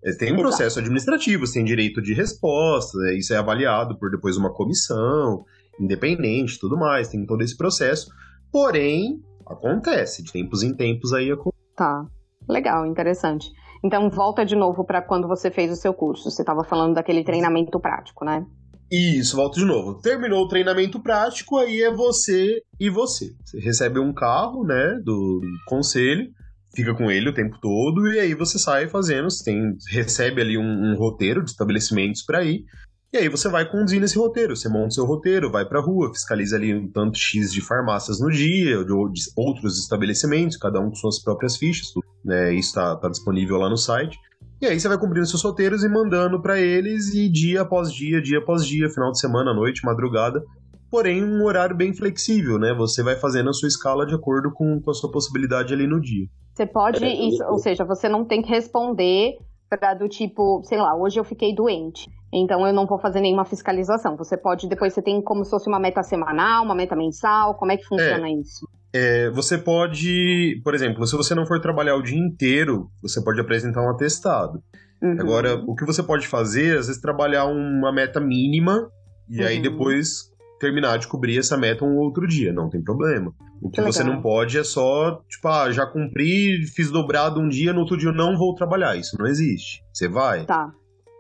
É, tem um Exato. processo administrativo, você tem direito de resposta, né? isso é avaliado por depois uma comissão independente tudo mais, tem todo esse processo. Porém, acontece, de tempos em tempos aí acontece. Tá, legal, interessante. Então, volta de novo para quando você fez o seu curso. Você estava falando daquele treinamento prático, né? Isso, volto de novo. Terminou o treinamento prático, aí é você e você. Você recebe um carro, né, do conselho, fica com ele o tempo todo, e aí você sai fazendo, você tem, recebe ali um, um roteiro de estabelecimentos para ir, e aí você vai conduzindo esse roteiro, você monta seu roteiro, vai pra rua, fiscaliza ali um tanto X de farmácias no dia, de outros estabelecimentos, cada um com suas próprias fichas, né, isso está tá disponível lá no site. E aí você vai cumprindo seus roteiros e mandando para eles, e dia após dia, dia após dia, final de semana, noite, madrugada. Porém, um horário bem flexível, né? Você vai fazendo a sua escala de acordo com, com a sua possibilidade ali no dia. Você pode, isso, ou seja, você não tem que responder para do tipo, sei lá, hoje eu fiquei doente. Então eu não vou fazer nenhuma fiscalização. Você pode, depois você tem como se fosse uma meta semanal, uma meta mensal, como é que funciona É. isso? É, você pode, por exemplo, se você não for trabalhar o dia inteiro, você pode apresentar um atestado. Uhum. Agora, o que você pode fazer, às vezes, trabalhar uma meta mínima e aí Uhum. depois terminar de cobrir essa meta um outro dia, não tem problema. O que Que você legal. não pode é só, tipo, ah, já cumpri, fiz dobrado um dia, no outro dia eu não vou trabalhar. Isso não existe. Você vai. Tá.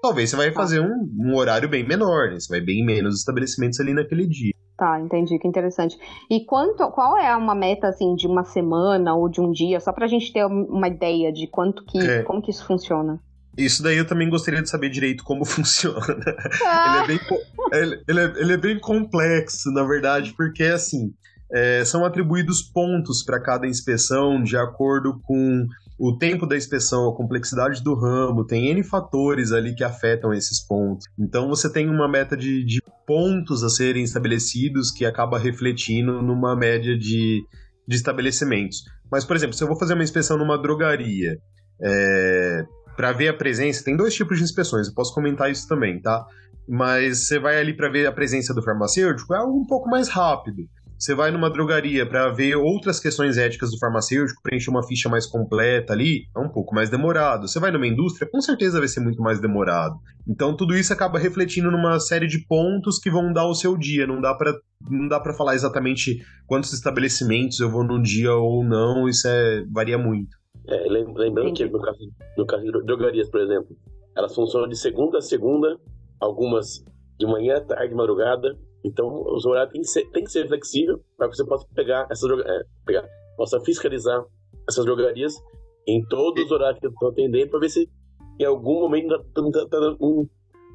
Talvez você vai Tá. fazer um, um horário bem menor, né? Você vai bem menos estabelecimentos ali naquele dia. Tá, entendi, que interessante. E quanto, qual é uma meta, assim, de uma semana ou de um dia, só pra gente ter uma ideia de quanto que, É. como que isso funciona? Isso daí eu também gostaria de saber direito como funciona. Ah, Ele é bem, ele, ele é, ele é bem complexo, na verdade, porque assim é, são atribuídos pontos para cada inspeção de acordo com o tempo da inspeção, a complexidade do ramo, tem N fatores ali que afetam esses pontos. Então você tem uma meta de, de pontos a serem estabelecidos que acaba refletindo numa média de, de estabelecimentos. Mas, por exemplo, se eu vou fazer uma inspeção numa drogaria, é, para ver a presença, tem dois tipos de inspeções, eu posso comentar isso também, tá? Mas você vai ali para ver a presença do farmacêutico, é algo um pouco mais rápido. Você vai numa drogaria para ver outras questões éticas do farmacêutico, preencher uma ficha mais completa ali, é um pouco mais demorado. Você vai numa indústria, com certeza vai ser muito mais demorado. Então tudo isso acaba refletindo numa série de pontos que vão dar o seu dia. Não dá para não dá para falar exatamente quantos estabelecimentos eu vou num dia ou não, isso é varia muito. É, lem- lembrando que no caso, no caso de drogarias, por exemplo, elas funcionam de segunda a segunda, algumas de manhã, tarde, madrugada. Então, os horários tem que ser, tem que ser flexível para que você possa pegar essas é, pegar, possa fiscalizar essas drogarias em todos os horários que estão atendendo para ver se em algum momento tá, tá, tá dando um,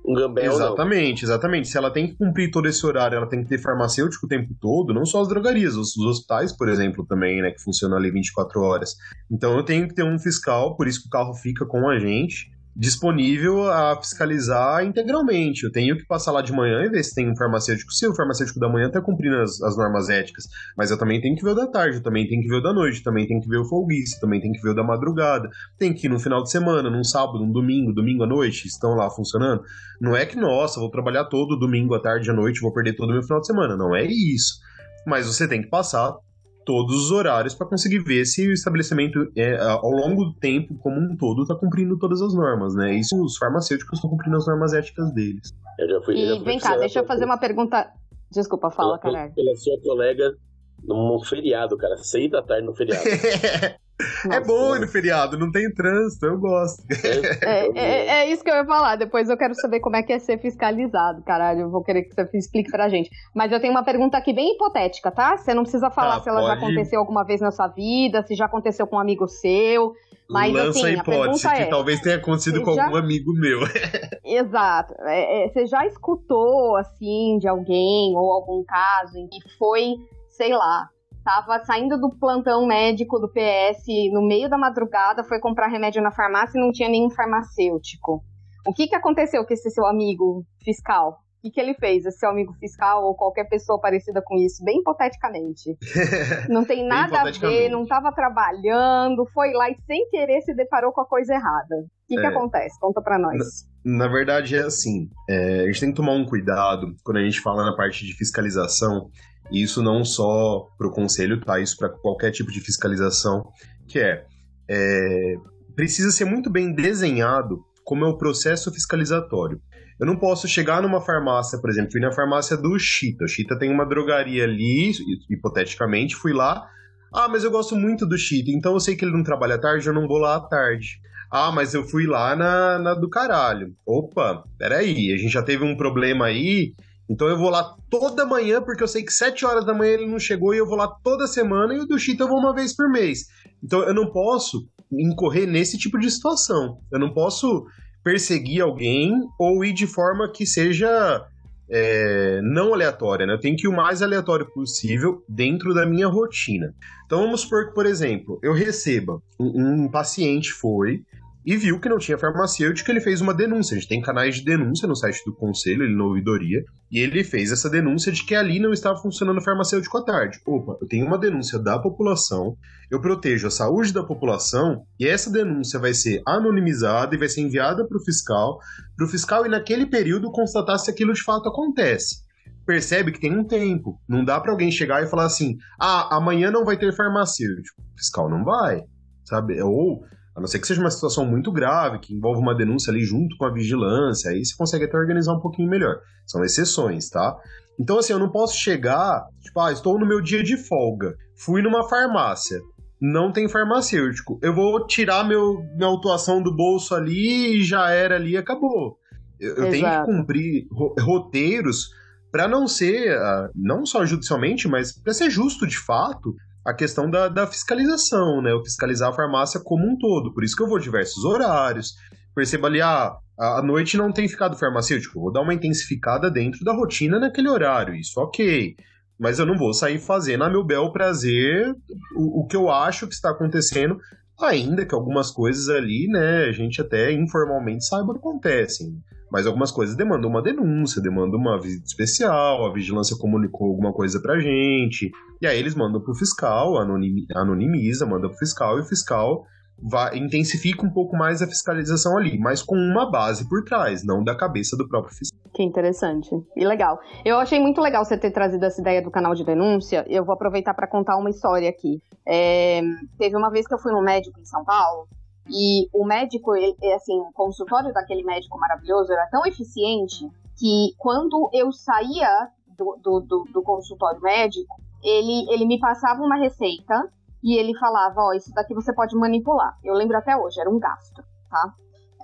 um gambé. Exatamente, exatamente. Se ela tem que cumprir todo esse horário, ela tem que ter farmacêutico o tempo todo, não só as drogarias, os, os hospitais, por exemplo, também, né, que funcionam ali 24 horas. Então eu tenho que ter um fiscal, por isso que o carro fica com a gente, disponível a fiscalizar integralmente. Eu tenho que passar lá de manhã e ver se tem um farmacêutico. Se o farmacêutico da manhã está cumprindo as, as normas éticas, mas eu também tenho que ver o da tarde, eu também tenho que ver o da noite, também tenho que ver o folguista, também tenho que ver o da madrugada. Tem que ir no final de semana, num sábado, num domingo, domingo à noite, estão lá funcionando. Não é que, nossa, vou trabalhar todo domingo à tarde à noite, vou perder todo o meu final de semana. Não é isso. Mas você tem que passar todos os horários para conseguir ver se o estabelecimento, é, ao longo do tempo, como um todo, está cumprindo todas as normas, né? Isso os farmacêuticos estão cumprindo as normas éticas deles. Eu já fui, eu já e fui vem cá, deixa eu fazer uma pergunta. Desculpa, fala, caralho. pela sua colega num feriado, cara. Seis da tarde no feriado. é bom ir no feriado, não tem trânsito, eu gosto. É, é, é isso que eu ia falar. Depois eu quero saber como é que é ser fiscalizado, caralho. Eu vou querer que você explique pra gente. Mas eu tenho uma pergunta aqui bem hipotética, tá? Você não precisa falar Tá, se ela já pode. aconteceu alguma vez na sua vida, se já aconteceu com um amigo seu. Mas, Lança assim, a a hipótese pergunta que é- talvez tenha acontecido com já- algum amigo meu. Exato. É, é, você já escutou, assim, de alguém ou algum caso em que foi, sei lá, tava saindo do plantão médico do PS no meio da madrugada, foi comprar remédio na farmácia e não tinha nenhum farmacêutico. O que que aconteceu com esse seu amigo fiscal? O que, que ele fez, esse seu amigo fiscal ou qualquer pessoa parecida com isso, bem hipoteticamente? Não tem nada a ver, não estava trabalhando, foi lá e sem querer se deparou com a coisa errada. O que, que É. acontece? Conta pra nós. Na verdade, é assim: é, a gente tem que tomar um cuidado quando a gente fala na parte de fiscalização, isso não só para o conselho, tá? Isso para qualquer tipo de fiscalização, que é, é, precisa ser muito bem desenhado como é o processo fiscalizatório. Eu não posso chegar numa farmácia, por exemplo, fui na farmácia do Chita. O Chita tem uma drogaria ali, hipoteticamente, fui lá. Ah, mas eu gosto muito do Chita, então eu sei que ele não trabalha à tarde, eu não vou lá à tarde. Ah, mas eu fui lá na, na do caralho. Opa, peraí, a gente já teve um problema aí, então eu vou lá toda manhã, porque eu sei que 7 horas da manhã ele não chegou e eu vou lá toda semana e o do Chita eu vou uma vez por mês. Então eu não posso incorrer nesse tipo de situação. Eu não posso perseguir alguém ou ir de forma que seja é, não aleatória, né? Eu tenho que ir o mais aleatório possível dentro da minha rotina. Então vamos supor que, por exemplo, eu receba um, um paciente foi e viu que não tinha farmacêutico, ele fez uma denúncia. A gente tem canais de denúncia no site do conselho, ele na ouvidoria, e ele fez essa denúncia de que ali não estava funcionando farmacêutico à tarde. Opa, eu tenho uma denúncia da população, eu protejo a saúde da população, e essa denúncia vai ser anonimizada e vai ser enviada para o fiscal, para o fiscal e naquele período constatar se aquilo de fato acontece percebe que tem um tempo. Não dá para alguém chegar e falar assim: ah, amanhã não vai ter farmacêutico. O fiscal não vai, sabe? Ou a não ser que seja uma situação muito grave, que envolva uma denúncia ali junto com a vigilância, aí você consegue até organizar um pouquinho melhor. São exceções, tá? Então, assim, eu não posso chegar, tipo, ah, estou no meu dia de folga, fui numa farmácia, não tem farmacêutico. Eu vou tirar meu, minha autuação do bolso ali e já era ali acabou. Eu, eu tenho que cumprir roteiros para não ser, ah, não só judicialmente, mas para ser justo de fato, a questão da, da fiscalização, né? O fiscalizar a farmácia como um todo. Por isso que eu vou diversos horários. Perceba ali, ah, a noite não tem ficado farmacêutico. Vou dar uma intensificada dentro da rotina naquele horário. Isso ok. Mas eu não vou sair fazendo a meu bel prazer o, o que eu acho que está acontecendo, ainda que algumas coisas ali, né, a gente até informalmente saiba acontecem. Mas algumas coisas demandam uma denúncia, demandam uma visita especial, a vigilância comunicou alguma coisa pra gente, e aí eles mandam pro fiscal, anonimiza, manda pro fiscal, e o fiscal vai, intensifica um pouco mais a fiscalização ali, mas com uma base por trás, não da cabeça do próprio fiscal. Que interessante e legal. Eu achei muito legal você ter trazido essa ideia do canal de denúncia. Eu vou aproveitar para contar uma história aqui. É, teve uma vez que eu fui no médico em São Paulo e o médico, ele, é, assim, o consultório daquele médico maravilhoso era tão eficiente que quando eu saía do, do, do, do consultório médico, ele, ele me passava uma receita e ele falava, ó, oh, isso daqui você pode manipular. Eu lembro até hoje, era um gasto, tá?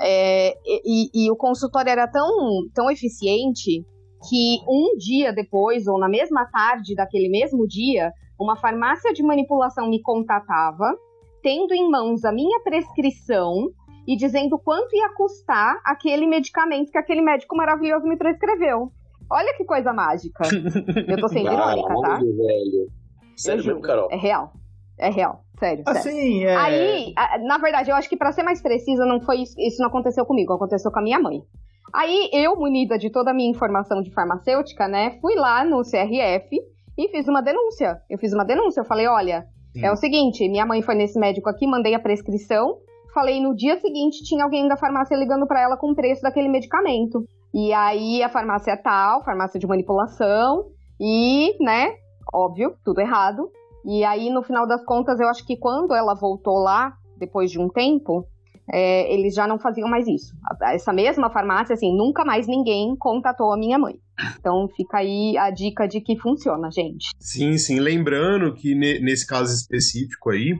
É, e, e, o consultório era tão, tão eficiente que um dia depois, ou na mesma tarde daquele mesmo dia, uma farmácia de manipulação me contatava tendo em mãos a minha prescrição e dizendo quanto ia custar aquele medicamento que aquele médico maravilhoso me prescreveu. Olha que coisa mágica. Eu tô sendo irônica, tá? Velho. Sério mesmo, Carol? É real. É real. Sério. Assim, sério. É... Aí, na verdade, eu acho que para ser mais precisa, não foi isso, isso não aconteceu comigo, aconteceu com a minha mãe. Aí eu, munida de toda a minha informação de farmacêutica, né, fui lá no CRF e fiz uma denúncia. Eu fiz uma denúncia, eu falei, olha, Sim. É o seguinte, minha mãe foi nesse médico aqui, mandei a prescrição, falei no dia seguinte tinha alguém da farmácia ligando para ela com o preço daquele medicamento. E aí a farmácia é tal, farmácia de manipulação, e, né, óbvio, tudo errado. E aí no final das contas, eu acho que quando ela voltou lá, depois de um tempo, é, eles já não faziam mais isso. Essa mesma farmácia, assim, nunca mais ninguém contatou a minha mãe. Então fica aí a dica de que funciona, gente. Sim, sim. Lembrando que nesse caso específico aí,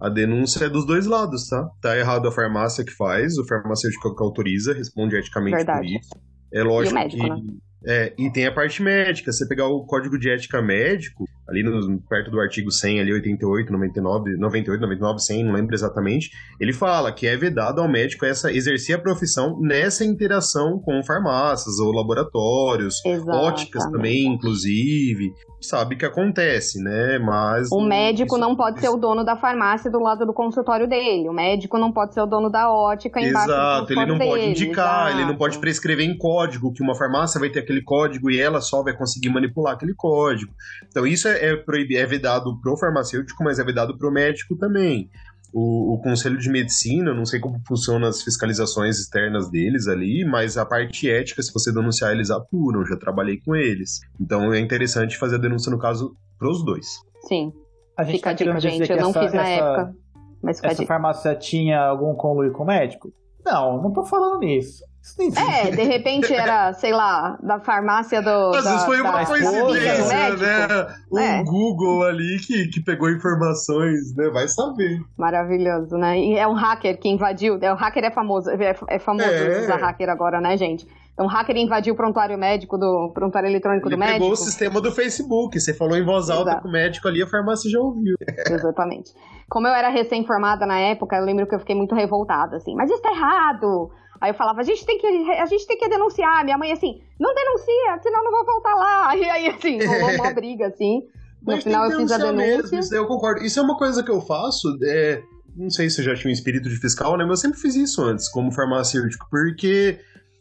a denúncia é dos dois lados, tá? Tá errado a farmácia que faz, o farmacêutico que autoriza, responde eticamente Verdade. por isso. É lógico médico, que. Né? É, e tem a parte médica. Você pegar o código de ética médico, ali no, perto do artigo 100, ali 88, 99, 98, 99, 100, não lembro exatamente, ele fala que é vedado ao médico essa exercer a profissão nessa interação com farmácias ou laboratórios, Exatamente. óticas também, inclusive. Sabe que acontece, né? Mas. O médico isso, não pode isso... ser o dono da farmácia do lado do consultório dele. O médico não pode ser o dono da ótica embaixo Exato, ele não dele. pode indicar, Exato. ele não pode prescrever em código que uma farmácia vai ter aquele código e ela só vai conseguir manipular aquele código. Então, isso é é, proibido, é vedado pro farmacêutico, mas é vedado pro médico também. O, o, Conselho de Medicina, não sei como funcionam as fiscalizações externas deles ali, mas a parte ética, se você denunciar, eles apuram, já trabalhei com eles. Então é interessante fazer a denúncia, no caso, pros dois. Sim. A gente fica tá a dica, gente. Eu não essa, fiz na essa, época. Mas essa farmácia tinha algum conluio com o médico? Não, não tô falando nisso. É, de repente era, sei lá, da farmácia do. Às vezes foi uma coincidência, né? Um é. Google ali que, que pegou informações, né? Vai saber. Maravilhoso, né? E é um hacker que invadiu. É, o hacker é famoso, é, é famoso é. usar hacker agora, né, gente? Então, um hacker invadiu o prontuário médico do prontuário eletrônico Ele do médico. Pegou o sistema do Facebook. Você falou em voz alta Exato. com o médico ali, a farmácia já ouviu. Exatamente. Como eu era recém-formada na época, eu lembro que eu fiquei muito revoltada, assim, mas isso tá errado! Aí eu falava, a gente tem que, a gente tem que denunciar. Minha mãe assim, não denuncia, senão não vou voltar lá. E aí, assim, rolou uma briga, assim. No Mas final eu fiz a denúncia. Mesmo, eu concordo. Isso é uma coisa que eu faço. É, não sei se eu já tinha um espírito de fiscal, né? Mas eu sempre fiz isso antes, como farmacêutico, porque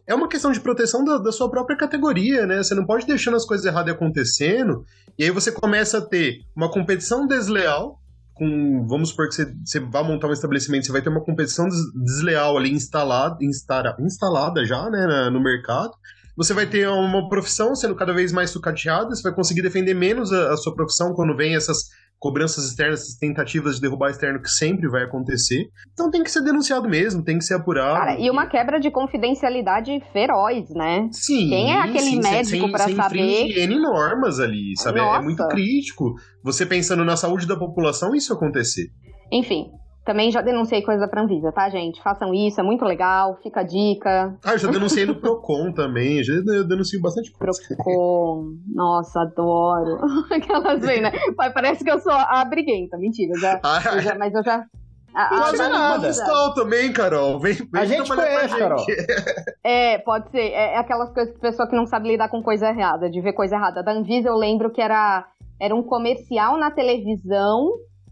é uma questão de proteção da, da, sua própria categoria, né? Você não pode deixando as coisas erradas acontecendo, e aí você começa a ter uma competição desleal com. Vamos supor que você, você vai montar um estabelecimento, você vai ter uma competição desleal ali instalada, instala, instalada já, né, no mercado. Você vai ter uma profissão sendo cada vez mais sucateada, você vai conseguir defender menos a, a sua profissão quando vem essas cobranças externas, tentativas de derrubar externo que sempre vai acontecer. Então tem que ser denunciado mesmo, tem que ser apurado. Cara, e uma quebra de confidencialidade feroz, né? Sim. Quem é aquele sim, médico para saber? N normas ali, sabe? Nossa. É muito crítico. Você pensando na saúde da população, isso acontecer. Enfim, também já denunciei coisa pra Anvisa, tá, gente? Façam isso, é muito legal, fica a dica. Ah, eu já denunciei no Procon também, já denuncio bastante coisa. Procon, nossa, adoro. Aquelas vem, né? Parece que eu sou a briguenta, mentira, já, ah, eu já mas eu já... A, a, nada. fiscal também, Carol. Vem, vem a gente conhece, Carol. É, pode ser. É, é aquelas coisas que pessoa que não sabe lidar com coisa errada, de ver coisa errada. Da Anvisa eu lembro que era, era um comercial na televisão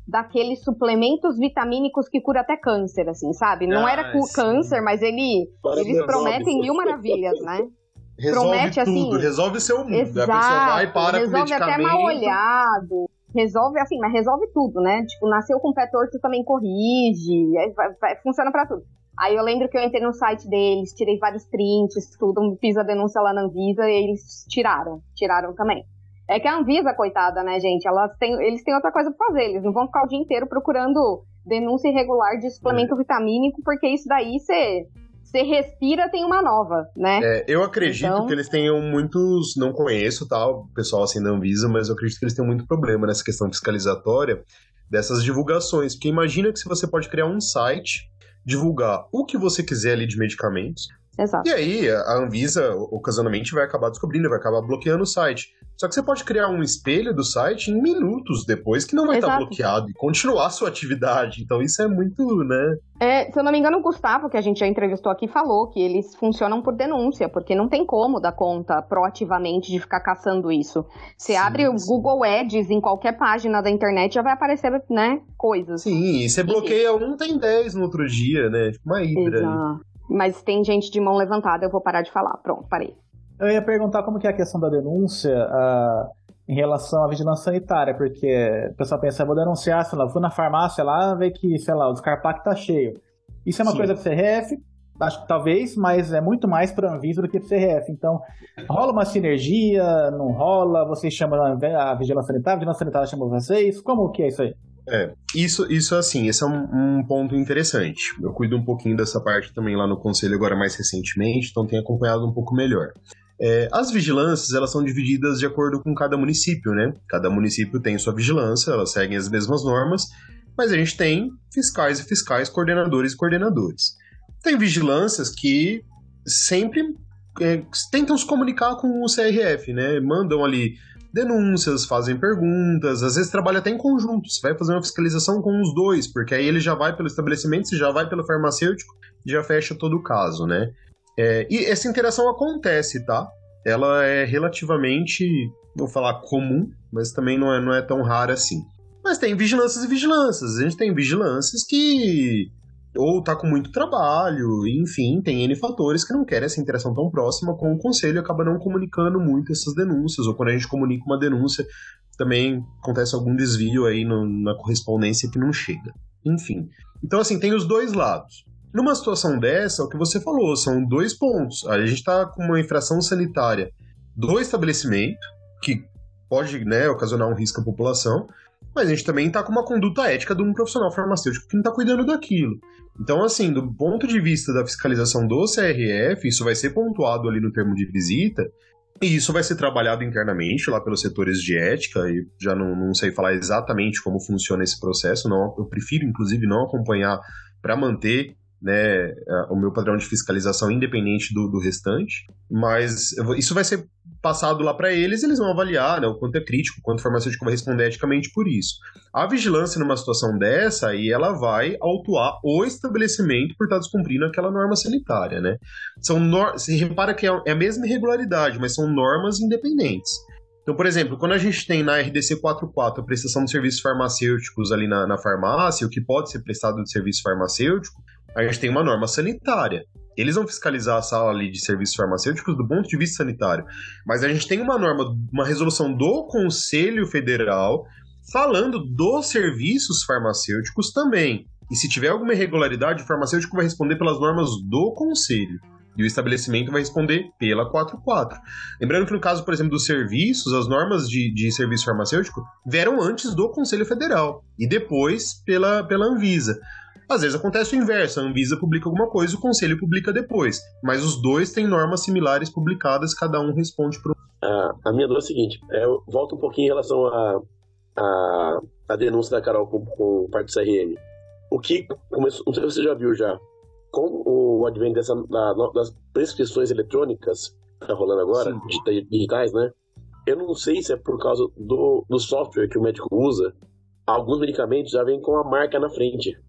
daqueles suplementos vitamínicos que cura até câncer, assim, sabe? Não ah, era câncer, mas ele, eles prometem mil maravilhas, né? Resolve Promete, tudo, assim, resolve seu mundo. Exato, a pessoa vai para resolve até mal olhado. Resolve assim, mas resolve tudo, né? Tipo, nasceu com o pé torto, também corrige. É, vai, vai, funciona para tudo. Aí eu lembro que eu entrei no site deles, tirei vários prints, tudo, fiz a denúncia lá na Anvisa e eles tiraram. Tiraram também. É que a Anvisa, coitada, né, gente? Elas têm, eles têm outra coisa pra fazer. Eles não vão ficar o dia inteiro procurando denúncia irregular de suplemento é. vitamínico, porque isso daí você. Você respira, tem uma nova, né? É, eu acredito então... que eles tenham muitos. Não conheço, tal, tá, pessoal assim da Anvisa, mas eu acredito que eles tenham muito problema nessa questão fiscalizatória dessas divulgações. Porque imagina que se você pode criar um site, divulgar o que você quiser ali de medicamentos. Exato. E aí, a Anvisa ocasionalmente vai acabar descobrindo, vai acabar bloqueando o site. Só que você pode criar um espelho do site em minutos depois que não vai estar bloqueado e continuar a sua atividade. Então isso é muito, né? É, se eu não me engano, o Gustavo, que a gente já entrevistou aqui, falou que eles funcionam por denúncia, porque não tem como dar conta proativamente de ficar caçando isso. Você sim, abre o Google Ads em qualquer página da internet, já vai aparecer, né, coisas. Sim, e você bloqueia um, tem 10 no outro dia, né? Tipo uma hidra. Exato. Mas tem gente de mão levantada, eu vou parar de falar. Pronto, parei. Eu ia perguntar como que é a questão da denúncia uh, em relação à vigilância sanitária, porque o pessoal pensa, vou denunciar, sei lá, vou na farmácia lá, ver que, sei lá, o descarpac tá cheio. Isso é uma Sim. coisa do CRF, acho que talvez, mas é muito mais para Anvisa do que para o CRF. Então, rola uma sinergia, não rola? Vocês chamam a vigilância sanitária, a vigilância sanitária chama vocês? Como que é isso aí? É, isso, isso assim, esse é um, um, ponto interessante. Eu cuido um pouquinho dessa parte também lá no conselho agora mais recentemente, então tenho acompanhado um pouco melhor. É, as vigilâncias, elas são divididas de acordo com cada município, né? Cada município tem sua vigilância, elas seguem as mesmas normas, mas a gente tem fiscais e fiscais, coordenadores e coordenadores. Tem vigilâncias que sempre é, tentam se comunicar com o CRF, né? Mandam ali denúncias, fazem perguntas, às vezes trabalha até em conjunto. Você vai fazer uma fiscalização com os dois, porque aí ele já vai pelo estabelecimento, você já vai pelo farmacêutico já fecha todo o caso, né? É, e essa interação acontece, tá? Ela é relativamente, vou falar comum, mas também não é, não é tão rara assim. Mas tem vigilâncias e vigilâncias. A gente tem vigilâncias que ou tá com muito trabalho, enfim, tem N fatores que não querem essa interação tão próxima com o conselho e acaba não comunicando muito essas denúncias, ou quando a gente comunica uma denúncia, também acontece algum desvio aí no, na correspondência que não chega. Enfim. Então, assim, tem os dois lados. Numa situação dessa, é o que você falou, são dois pontos. A gente está com uma infração sanitária do estabelecimento, que pode né, ocasionar um risco à população, mas a gente também está com uma conduta ética de um profissional farmacêutico que não está cuidando daquilo. Então, assim, do ponto de vista da fiscalização do CRF, isso vai ser pontuado ali no termo de visita, e isso vai ser trabalhado internamente lá pelos setores de ética, e já não, não sei falar exatamente como funciona esse processo, não, eu prefiro, inclusive, não acompanhar para manter né, o meu padrão de fiscalização independente do, do restante, mas isso vai ser passado lá para eles, eles vão avaliar né, o quanto é crítico, o quanto o farmacêutico vai responder eticamente por isso. A vigilância numa situação dessa, aí ela vai autuar o estabelecimento por estar descumprindo aquela norma sanitária, né? São nor Você repara que é, é a mesma irregularidade, mas são normas independentes. Então, por exemplo, quando a gente tem na RDC 44 a prestação de serviços farmacêuticos ali na, na farmácia, o que pode ser prestado de serviço farmacêutico, a gente tem uma norma sanitária. Eles vão fiscalizar a sala ali de serviços farmacêuticos do ponto de vista sanitário. Mas a gente tem uma norma, uma resolução do Conselho Federal falando dos serviços farmacêuticos também. E se tiver alguma irregularidade, o farmacêutico vai responder pelas normas do Conselho. E o estabelecimento vai responder pela 44. Lembrando que no caso, por exemplo, dos serviços, as normas de, de serviço farmacêutico vieram antes do Conselho Federal e depois pela, pela Anvisa. Às vezes acontece o inverso, a Anvisa publica alguma coisa e o Conselho publica depois. Mas os dois têm normas similares publicadas, cada um responde por ah, A minha dúvida é a seguinte, eu volto um pouquinho em relação à a, a, a, denúncia da Carol com, com parte do CRM. O que começou, não sei se você já viu já, com o advento dessa, da, das prescrições eletrônicas que tá rolando agora, digitais, né? Eu não sei se é por causa do, do software que o médico usa, alguns medicamentos já vêm com a marca na frente.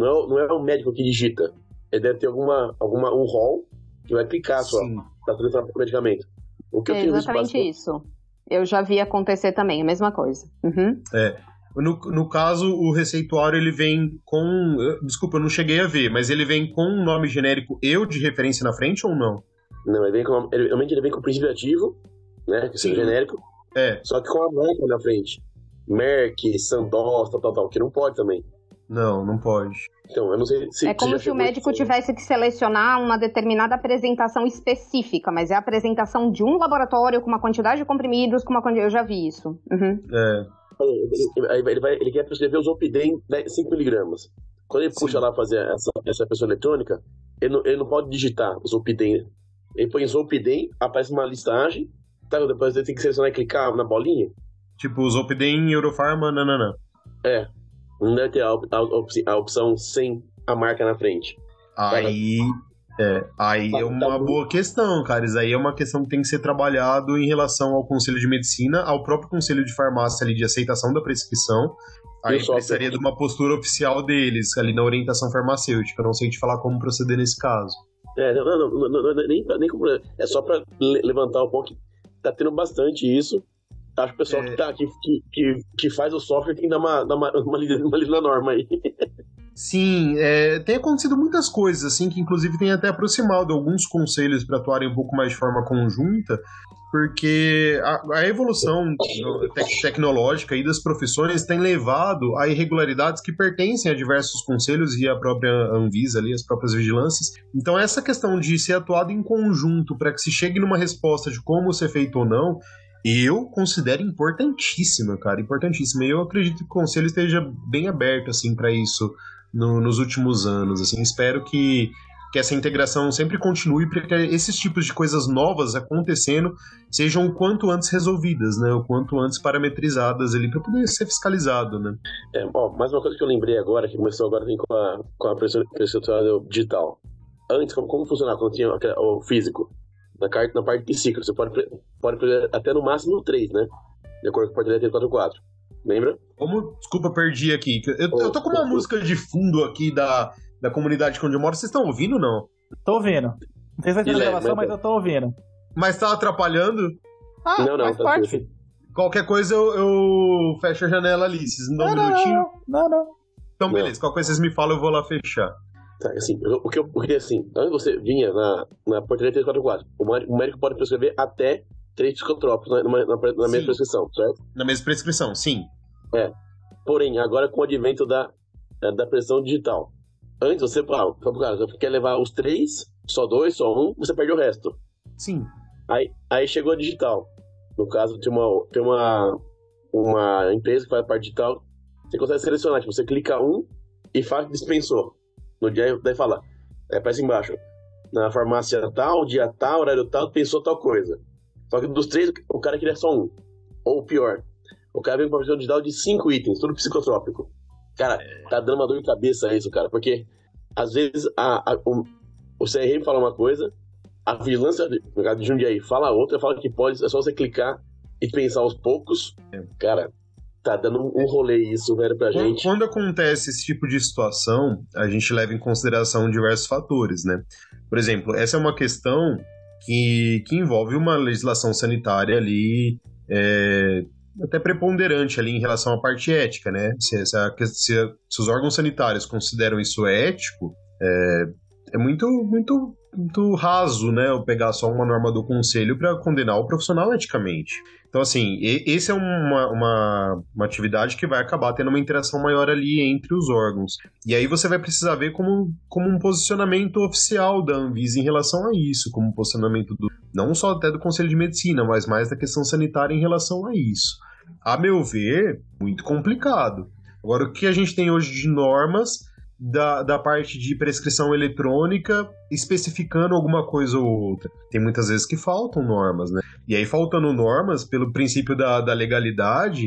Não é, não é o médico que digita. Ele deve ter alguma, alguma, um rol que vai clicar só para tratar o medicamento. O que é eu tenho exatamente isso. Eu já vi acontecer também, a mesma coisa. Uhum. É. No, no caso, o receituário ele vem com. Desculpa, eu não cheguei a ver, mas ele vem com um nome genérico eu de referência na frente ou não? Não, ele vem com. Ele, realmente ele vem com o princípio ativo, né? Que é genérico. É. Só que com a marca na frente. Merck, Sandoz, tal, tal, tal, que não pode também. Não, não pode. Então, eu não sei se. É como se o médico tivesse que selecionar uma determinada apresentação específica, mas é a apresentação de um laboratório com uma quantidade de comprimidos, com uma quantidade. Eu já vi isso. Uhum. É. Ele, ele, vai, ele quer prescrever o Zolpidem 5mg. Quando ele Sim. puxa lá fazer essa, essa pressão eletrônica, ele não, ele não pode digitar o Zolpidem. Ele põe Zolpidem, aparece uma listagem, tá? depois ele tem que selecionar e clicar na bolinha. Tipo, Zolpidem, Eurofarma, nananã. É, não deve ter a, a, a opção sem a marca na frente. Aí. É, aí é uma boa questão, cara. Isso aí é uma questão que tem que ser trabalhado em relação ao Conselho de Medicina, ao próprio Conselho de Farmácia ali de aceitação da prescrição. Aí precisaria de uma postura oficial deles ali na orientação farmacêutica. Eu não sei te falar como proceder nesse caso. É, não, não, não, não nem, nem é só para levantar um pouco. Tá tendo bastante isso. Acho que o pessoal é... que, tá, que, que, que, faz o software tem que dar uma, uma, uma, lida, uma lida na norma aí. Sim, é, tem acontecido muitas coisas, assim, que inclusive tem até aproximado alguns conselhos para atuarem um pouco mais de forma conjunta, porque a, a evolução te tecnológica e das profissões tem levado a irregularidades que pertencem a diversos conselhos e à própria Anvisa ali, as próprias vigilâncias. Então essa questão de ser atuado em conjunto para que se chegue numa resposta de como ser feito ou não, eu considero importantíssima, cara, importantíssima. E eu acredito que o conselho esteja bem aberto assim para isso no, nos últimos anos. Assim, espero que, que essa integração sempre continue para que esses tipos de coisas novas acontecendo sejam o quanto antes resolvidas, né? O quanto antes parametrizadas ali para poder ser fiscalizado, né? É, ó, mais uma coisa que eu lembrei agora, que começou agora com a, com a percentual digital. Antes, como, como funcionava quando tinha o físico? Na, carta, na parte de ciclo, você pode, pode até no máximo 3, né? De acordo com o portaria 344. Lembra? Como? Desculpa, perdi aqui. Eu, oh, eu tô com uma oh, música de fundo aqui da, da comunidade onde eu moro. Vocês estão ouvindo ou não? Tô ouvindo. Não sei se vai ter gravação, mas eu tô ouvindo. Mas tá atrapalhando? Ah, não, não, faz tá parte. Qualquer coisa eu, eu fecho a janela ali. Vocês não dão um minutinho? Não, não. Então, beleza. Qualquer coisa vocês me falam, eu vou lá fechar. Tá, assim, o que eu queria assim, antes você vinha na, na portaria 344, o médico pode prescrever até três psicotrópicos na, na, na, na mesma prescrição, certo? Na mesma prescrição, sim. É. Porém, agora com o advento da, é, da pressão digital. Antes você, ah, cara, você quer levar os três, só dois, só um, você perde o resto. Sim. Aí, aí chegou a digital. No caso, tem uma, tem uma, uma empresa que faz a parte digital, você consegue selecionar, tipo, você clica um e faz dispensou. No dia, daí fala, é, aparece embaixo, na farmácia tal, dia tal, horário tal, pensou tal coisa. Só que dos três, o cara queria só um. Ou pior, o cara veio com uma visão digital de cinco itens, tudo psicotrópico. Cara, tá dando uma dor de cabeça isso, cara, porque às vezes a, a, o, o CRM fala uma coisa, a vigilância de Jundiaí fala outra, fala que pode, é só você clicar e pensar aos poucos. É. Cara, tá dando um rolê isso, velho, pra quando, gente. Quando acontece esse tipo de situação, a gente leva em consideração diversos fatores, né? Por exemplo, essa é uma questão que, que envolve uma legislação sanitária ali é, até preponderante ali em relação à parte ética, né? Se, se, a, se, se os órgãos sanitários consideram isso ético, é, é muito, muito, muito raso, né? Eu pegar só uma norma do conselho para condenar o profissional eticamente. Então, assim, esse é uma, uma, uma, atividade que vai acabar tendo uma interação maior ali entre os órgãos. E aí você vai precisar ver como, como um posicionamento oficial da Anvisa em relação a isso, como um posicionamento do, não só até do Conselho de Medicina, mas mais da questão sanitária em relação a isso. A meu ver, muito complicado. Agora, o que a gente tem hoje de normas da, da parte de prescrição eletrônica especificando alguma coisa ou outra. Tem muitas vezes que faltam normas, né? E aí, faltando normas, pelo princípio da, da legalidade,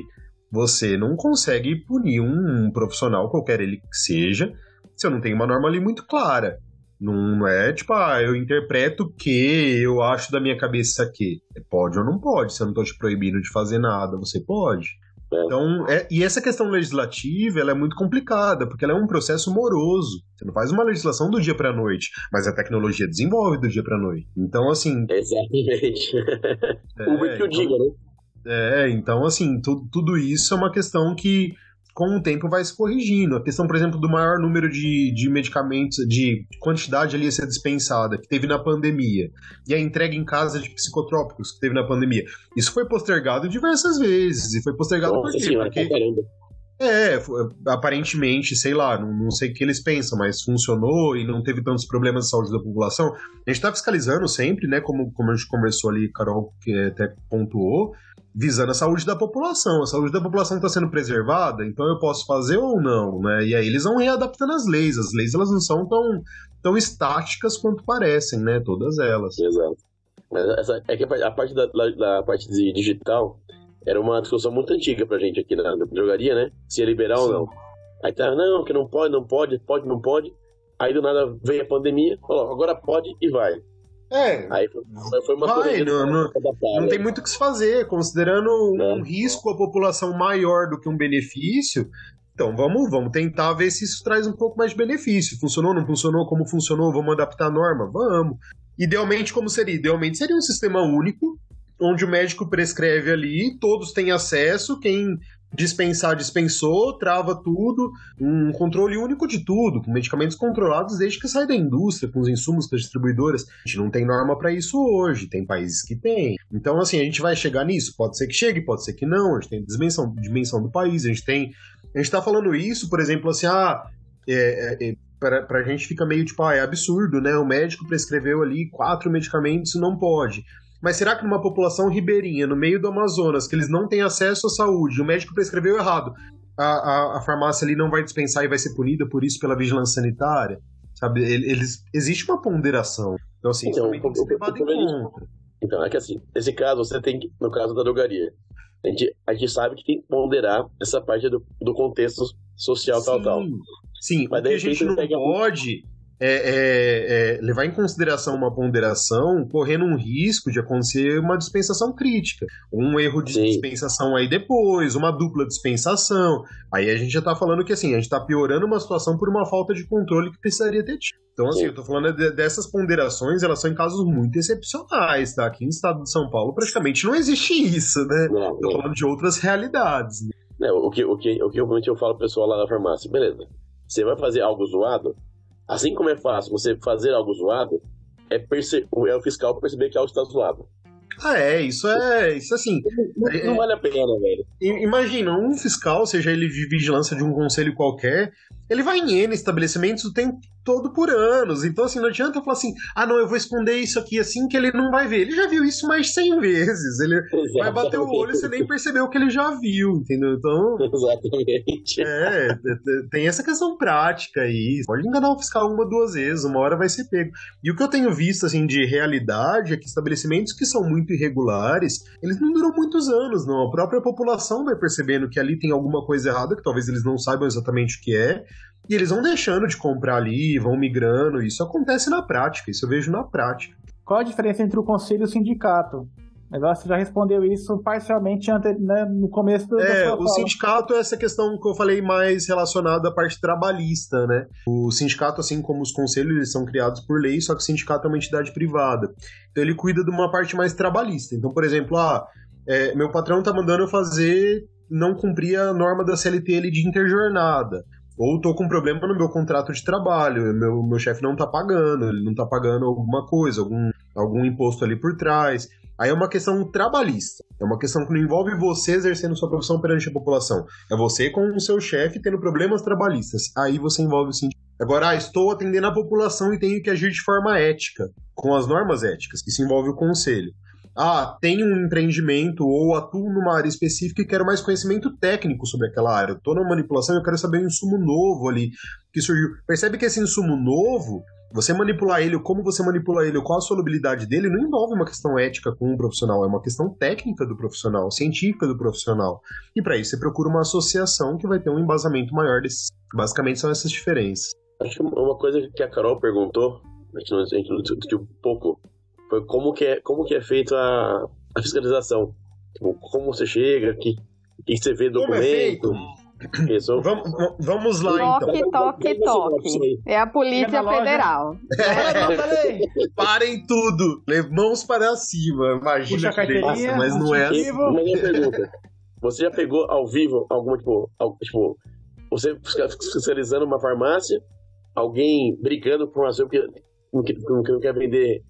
você não consegue punir um, um profissional, qualquer ele que seja, se eu não tenho uma norma ali muito clara. Não é tipo, ah, eu interpreto que eu acho da minha cabeça que. Pode ou não pode, se eu não estou te proibindo de fazer nada, você pode. É. Então, é, e essa questão legislativa ela é muito complicada, porque ela é um processo moroso. Você não faz uma legislação do dia para a noite, mas a tecnologia desenvolve do dia para a noite. Então, assim. Exatamente. É, o que eu então, diga, né? É, então, assim, tu, tudo isso é uma questão que com o tempo vai se corrigindo. A questão, por exemplo, do maior número de, de medicamentos, de quantidade ali a ser dispensada, que teve na pandemia, e a entrega em casa de psicotrópicos que teve na pandemia. Isso foi postergado diversas vezes, e foi postergado Nossa, por quê? Senhora, Porque... É, aparentemente, sei lá, não, não, sei o que eles pensam, mas funcionou e não teve tantos problemas de saúde da população. A gente está fiscalizando sempre, né? Como, como a gente conversou ali, Carol, que até pontuou, visando a saúde da população. A saúde da população está sendo preservada, então eu posso fazer ou não, né? E aí eles vão readaptando as leis. As leis elas não são tão, tão estáticas quanto parecem, né? Todas elas. Exato. Essa, é que a parte da, da parte de digital era uma discussão muito antiga pra gente aqui na, na jogaria, né? Se ia liberar Sim. ou não. Aí tá, não, que não pode, não pode, pode, não pode. Aí do nada veio a pandemia, falou, agora pode e vai. É. Aí foi uma Vai, não, não, não, tem muito o que se fazer, considerando um risco à população maior do que um benefício. Então vamos, vamos tentar ver se isso traz um pouco mais de benefício. Funcionou, não funcionou, como funcionou, vamos adaptar a norma? Vamos. Idealmente, como seria? Idealmente seria um sistema único, onde o médico prescreve ali, todos têm acesso, quem dispensar, dispensou, trava tudo, um controle único de tudo, com medicamentos controlados desde que sai da indústria, com os insumos das distribuidoras. A gente não tem norma para isso hoje, tem países que têm. Então, assim, a gente vai chegar nisso? Pode ser que chegue, pode ser que não, a gente tem dimensão, dimensão do país, a gente tem. A gente tá falando isso, por exemplo, assim, ah, é, é, é pra, pra gente fica meio tipo, ah, é absurdo, né? O médico prescreveu ali quatro medicamentos, não pode. Mas será que numa população ribeirinha, no meio do Amazonas, que eles não têm acesso à saúde, o médico prescreveu errado, a, a, a farmácia ali não vai dispensar e vai ser punida por isso pela vigilância sanitária? Sabe? Eles, existe uma ponderação. Então, assim, então, isso tem que ser levado em conta. Então, é que assim, nesse caso, você tem que, no caso da drogaria, a gente, a gente sabe que tem que ponderar essa parte do, do contexto social sim, tal, tal. Sim, Mas o que a gente não pode é, é, é, levar em consideração uma ponderação, correndo um risco de acontecer uma dispensação crítica. Um erro de Sim. dispensação aí depois, uma dupla dispensação. Aí a gente já está falando que assim, a gente está piorando uma situação por uma falta de controle que precisaria ter tido. Então, assim, Sim. eu estou falando de, dessas ponderações, elas são em casos muito excepcionais, tá? Aqui no estado de São Paulo praticamente não existe isso, né? Não, Tô falando de outras realidades. Né? Não, o que, o que, o que realmente eu falo pro pessoal lá na farmácia, beleza. Você vai fazer algo zoado, Assim como é fácil você fazer algo zoado, é, perce... é o fiscal perceber que algo está zoado. Ah, é, isso é. Isso assim. Não, é, não vale a pena, velho. Imagina, um fiscal, seja ele de vigilância de um conselho qualquer, ele vai em N estabelecimentos o tempo todo por anos. Então, assim, não adianta falar assim, ah, não, eu vou esconder isso aqui assim que ele não vai ver. Ele já viu isso mais de 100 vezes. Ele Exatamente. vai bater o olho e você nem percebeu que ele já viu, entendeu? Então. Exatamente. É, tem essa questão prática aí. Pode enganar o fiscal uma, duas vezes, uma hora vai ser pego. E o que eu tenho visto, assim, de realidade é que estabelecimentos que são muito irregulares, eles não duram muitos anos, não. A própria população vai percebendo que ali tem alguma coisa errada, que talvez eles não saibam exatamente o que é, e eles vão deixando de comprar ali, vão migrando. Isso acontece na prática, isso eu vejo na prática. Qual a diferença entre o conselho e o sindicato? Agora você já respondeu isso parcialmente né, no começo do É, o sindicato é essa questão que eu falei mais relacionada à parte trabalhista, né? O sindicato, assim como os conselhos, eles são criados por lei, só que o sindicato é uma entidade privada. Então ele cuida de uma parte mais trabalhista. Então, por exemplo, ah, é, meu patrão tá mandando eu fazer, não cumprir a norma da CLT ali de interjornada. Ou tô com um problema no meu contrato de trabalho, meu, meu chefe não tá pagando, ele não tá pagando alguma coisa, algum, algum imposto ali por trás. Aí é uma questão trabalhista. É uma questão que não envolve você exercendo sua profissão perante a população. É você com o seu chefe tendo problemas trabalhistas. Aí você envolve o sindicato. Agora, ah, estou atendendo a população e tenho que agir de forma ética, com as normas éticas, que se envolve o conselho. Ah, tenho um empreendimento ou atuo numa área específica e quero mais conhecimento técnico sobre aquela área. Estou na manipulação e eu quero saber um insumo novo ali que surgiu. Percebe que esse insumo novo você manipular ele, como você manipula ele, qual a solubilidade dele, não envolve uma questão ética com o profissional, é uma questão técnica do profissional, científica do profissional. E para isso você procura uma associação que vai ter um embasamento maior desses. Basicamente são essas diferenças. Acho que uma coisa que a Carol perguntou, a gente não discutiu um pouco, foi como que é, como que é feita a, a fiscalização. Tipo, como você chega, que, que você vê documento. É feito? Isso. Vamos, vamos lá, toque, então. Toque, toque, toque. É a Polícia Federal. É. Parem tudo. Mãos para cima. Imagina que delícia, mas não é assim. pergunta. Você já pegou ao vivo alguma, tipo, tipo você fiscalizando uma farmácia, alguém brigando por uma porque não, não, não quer vender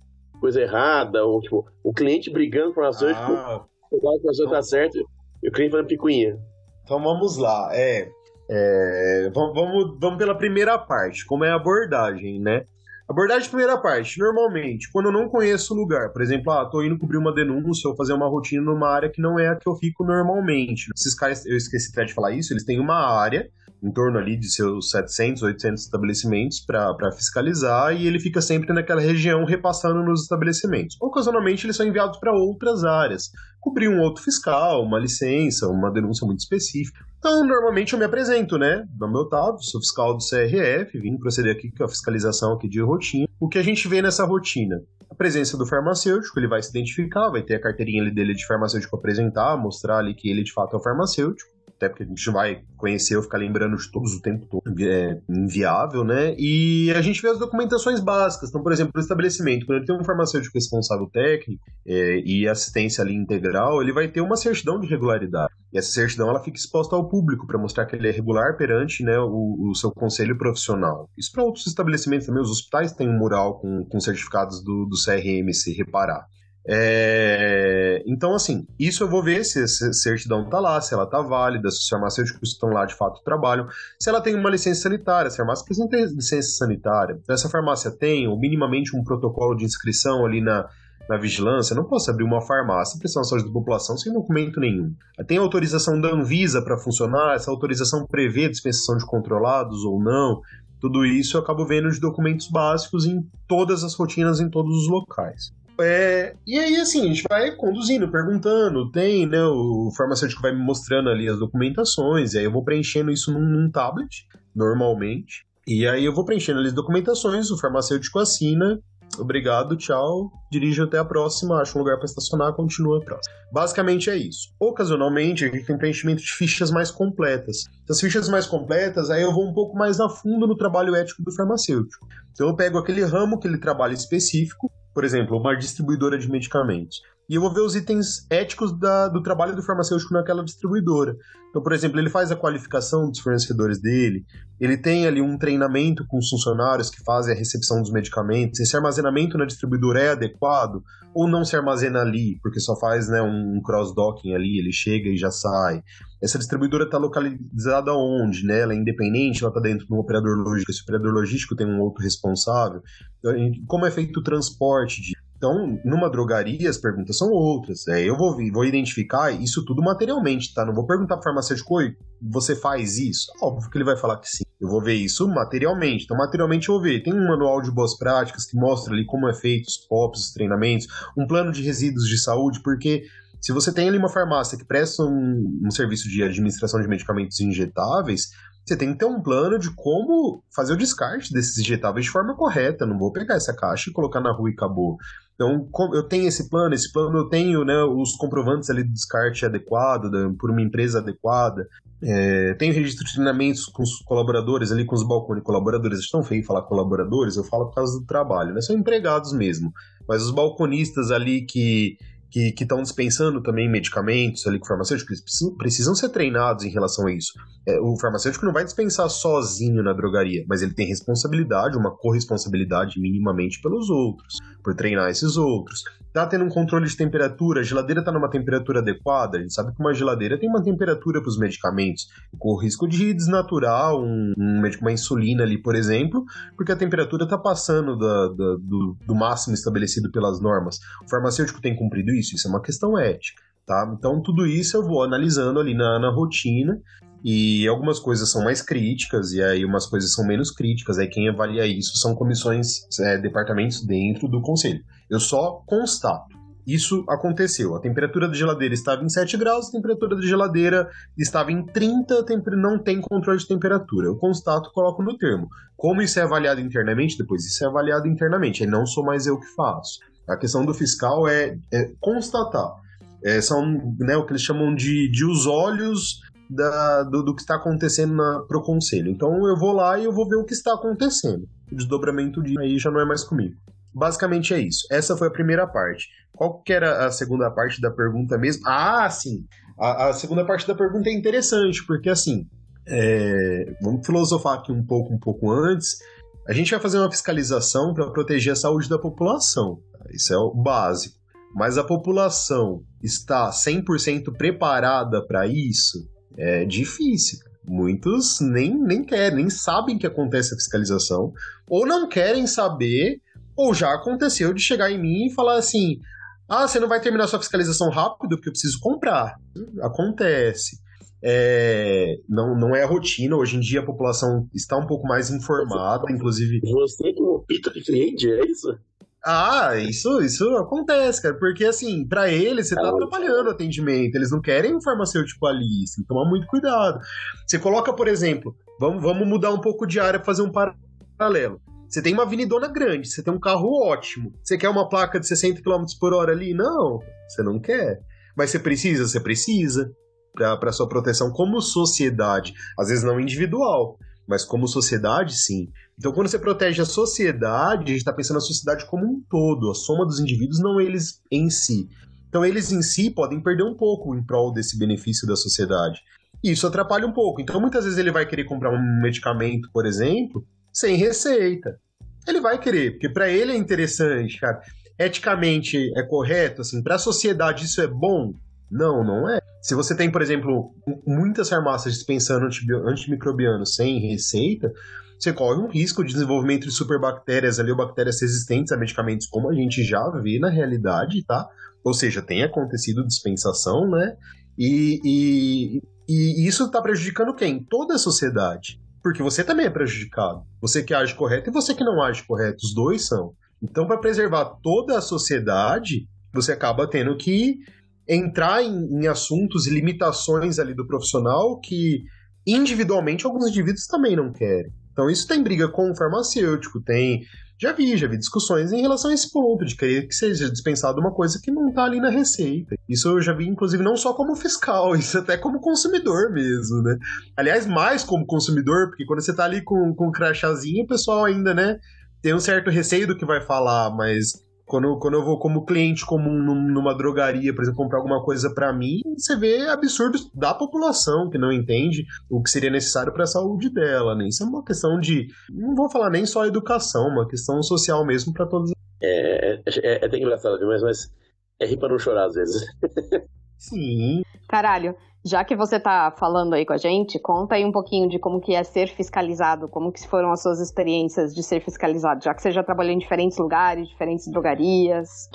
coisa errada, ou tipo, o cliente brigando por uma ação, ah, tipo, a pessoa tá certo, e o cliente fazendo picuinha. Então vamos lá. É, é, vamos, vamos, vamos pela primeira parte, como é a abordagem, né? Abordagem de primeira parte. Normalmente, quando eu não conheço o lugar, por exemplo, ah, tô indo cobrir uma denúncia ou fazer uma rotina numa área que não é a que eu fico normalmente. Esses caras, eu esqueci até de falar isso, eles têm uma área em torno ali de seus 700, 800 estabelecimentos para fiscalizar e ele fica sempre naquela região repassando nos estabelecimentos. Ocasionalmente eles são enviados para outras áreas, cobrir um outro fiscal, uma licença, uma denúncia muito específica. Então, normalmente eu me apresento, né? Meu nome é Otávio, sou fiscal do CRF, vim proceder aqui com a fiscalização aqui de rotina. O que a gente vê nessa rotina? A presença do farmacêutico, ele vai se identificar, vai ter a carteirinha dele de farmacêutico apresentar, mostrar ali que ele de fato é o farmacêutico até porque a gente vai conhecer ou ficar lembrando de todos o tempo todo, é inviável, né? E a gente vê as documentações básicas. Então, por exemplo, o estabelecimento, quando ele tem um farmacêutico responsável técnico é, e assistência ali integral, ele vai ter uma certidão de regularidade. E essa certidão ela fica exposta ao público para mostrar que ele é regular perante né, o, o seu conselho profissional. Isso para outros estabelecimentos também, os hospitais têm um mural com, com certificados do, do CRM se reparar. É... Então, assim, isso eu vou ver se a certidão está lá, se ela está válida, se os farmacêuticos estão lá de fato trabalham, se ela tem uma licença sanitária, se a farmácia apresenta licença sanitária, se essa farmácia tem, ou minimamente um protocolo de inscrição ali na, na vigilância, não posso abrir uma farmácia prestar uma saúde da população sem documento nenhum. Tem autorização da Anvisa para funcionar, essa autorização prevê dispensação de controlados ou não. Tudo isso eu acabo vendo de documentos básicos em todas as rotinas, em todos os locais. É, e aí, assim, a gente vai conduzindo, perguntando, tem, né? O farmacêutico vai me mostrando ali as documentações, e aí eu vou preenchendo isso num, num tablet, normalmente. E aí eu vou preenchendo ali as documentações, o farmacêutico assina, obrigado, tchau, dirijo até a próxima, acho um lugar para estacionar, continua a próxima. Basicamente é isso. Ocasionalmente a gente tem preenchimento de fichas mais completas. As fichas mais completas, aí eu vou um pouco mais a fundo no trabalho ético do farmacêutico. Então eu pego aquele ramo que ele trabalha específico, por exemplo, uma distribuidora de medicamentos. E eu vou ver os itens éticos da, do trabalho do farmacêutico naquela distribuidora. Então, por exemplo, ele faz a qualificação dos fornecedores dele, ele tem ali um treinamento com os funcionários que fazem a recepção dos medicamentos, esse armazenamento na distribuidora é adequado ou não se armazena ali, porque só faz né, um cross-docking ali, ele chega e já sai. Essa distribuidora está localizada onde? Né? Ela é independente, ela está dentro de um operador logístico, esse operador logístico tem um outro responsável. Então, como é feito o transporte então, numa drogaria, as perguntas são outras. É, eu vou, vou identificar isso tudo materialmente, tá? Não vou perguntar para farmacêutico, oi, você faz isso? Óbvio que ele vai falar que sim. Eu vou ver isso materialmente. Então, materialmente eu vou ver. Tem um manual de boas práticas que mostra ali como é feito os POPs, os treinamentos, um plano de resíduos de saúde, porque se você tem ali uma farmácia que presta um, um serviço de administração de medicamentos injetáveis, você tem que ter um plano de como fazer o descarte desses injetáveis de forma correta. Não vou pegar essa caixa e colocar na rua e acabou. Então, eu tenho esse plano, esse plano eu tenho né, os comprovantes ali do descarte adequado, por uma empresa adequada. É, tenho registro de treinamentos com os colaboradores ali, com os balcões colaboradores. É tão feio falar colaboradores, eu falo por causa do trabalho, né? São empregados mesmo. Mas os balconistas ali que, que estão dispensando também medicamentos ali com farmacêuticos, eles precisam, precisam, ser treinados em relação a isso. É, o farmacêutico não vai dispensar sozinho na drogaria, mas ele tem responsabilidade, uma corresponsabilidade minimamente pelos outros, por treinar esses outros tá tendo um controle de temperatura, a geladeira tá numa temperatura adequada, a gente sabe que uma geladeira tem uma temperatura para os medicamentos, com o risco de desnaturar um, um, uma insulina ali, por exemplo, porque a temperatura tá passando da, da, do, do máximo estabelecido pelas normas. O farmacêutico tem cumprido isso, isso é uma questão ética. Tá? Então, tudo isso eu vou analisando ali na, na rotina e algumas coisas são mais críticas e aí umas coisas são menos críticas. Aí quem avalia isso são comissões, é, departamentos dentro do conselho. Eu só constato. Isso aconteceu. A temperatura da geladeira estava em 7 graus, a temperatura da geladeira estava em 30, não tem controle de temperatura. Eu constato, coloco no termo. Como isso é avaliado internamente, depois isso é avaliado internamente. Aí não sou mais eu que faço. A questão do fiscal é, é constatar. É, são né, o que eles chamam de, de os olhos da, do, do, que está acontecendo para o conselho. Então eu vou lá e eu vou ver o que está acontecendo. O desdobramento de aí já não é mais comigo. Basicamente é isso. Essa foi a primeira parte. Qual que era a segunda parte da pergunta mesmo? Ah, sim. A, a segunda parte da pergunta é interessante, porque assim, é, vamos filosofar aqui um pouco, um pouco antes. A gente vai fazer uma fiscalização para proteger a saúde da população. Isso é o básico. Mas a população está 100% preparada para isso? É difícil. Muitos nem, nem querem, nem sabem que acontece a fiscalização, ou não querem saber, ou já aconteceu de chegar em mim e falar assim: ah, você não vai terminar sua fiscalização rápido porque eu preciso comprar. Acontece. É, não, não é a rotina. Hoje em dia a população está um pouco mais informada, inclusive. Você como pita de cliente, é isso? Ah, isso, isso acontece, cara, porque assim, para eles você tá atrapalhando o atendimento, eles não querem um farmacêutico ali, você tem que tomar muito cuidado. Você coloca, por exemplo, vamos, vamos mudar um pouco de área, fazer um paralelo. Você tem uma avenidona grande, você tem um carro ótimo, você quer uma placa de 60 km por hora ali? Não, você não quer. Mas você precisa? Você precisa para sua proteção como sociedade, às vezes não individual, mas como sociedade, sim. Então, quando você protege a sociedade, a gente está pensando na sociedade como um todo, a soma dos indivíduos, não eles em si. Então, eles em si podem perder um pouco em prol desse benefício da sociedade. E isso atrapalha um pouco. Então, muitas vezes ele vai querer comprar um medicamento, por exemplo, sem receita. Ele vai querer, porque para ele é interessante, cara. Eticamente é correto, assim, para a sociedade isso é bom? Não, não é. Se você tem, por exemplo, muitas farmácias dispensando antimicrobianos sem receita, você corre um risco de desenvolvimento de superbactérias ali, ou bactérias resistentes a medicamentos, como a gente já vê na realidade, tá? Ou seja, tem acontecido dispensação, né? E, e, e isso está prejudicando quem? Toda a sociedade. Porque você também é prejudicado. Você que age correto e você que não age correto. Os dois são. Então, para preservar toda a sociedade, você acaba tendo que entrar em, em assuntos e limitações ali do profissional que individualmente alguns indivíduos também não querem. Então isso tem briga com o farmacêutico, tem. Já vi, já vi discussões em relação a esse ponto, de querer que seja dispensado uma coisa que não está ali na receita. Isso eu já vi, inclusive, não só como fiscal, isso até como consumidor mesmo, né? Aliás, mais como consumidor, porque quando você está ali com, com o crachazinho, o pessoal ainda, né, tem um certo receio do que vai falar, mas quando, quando eu vou como cliente comum numa drogaria, por exemplo, comprar alguma coisa para mim, você vê absurdos da população que não entende o que seria necessário para a saúde dela, né? Isso é uma questão de, não vou falar nem só educação, uma questão social mesmo para todos. É, é, é, é até engraçado demais, mas é rir para não chorar às vezes. Sim. Caralho, já que você está falando aí com a gente, conta aí um pouquinho de como que é ser fiscalizado, como que foram as suas experiências de ser fiscalizado, já que você já trabalhou em diferentes lugares, diferentes drogarias.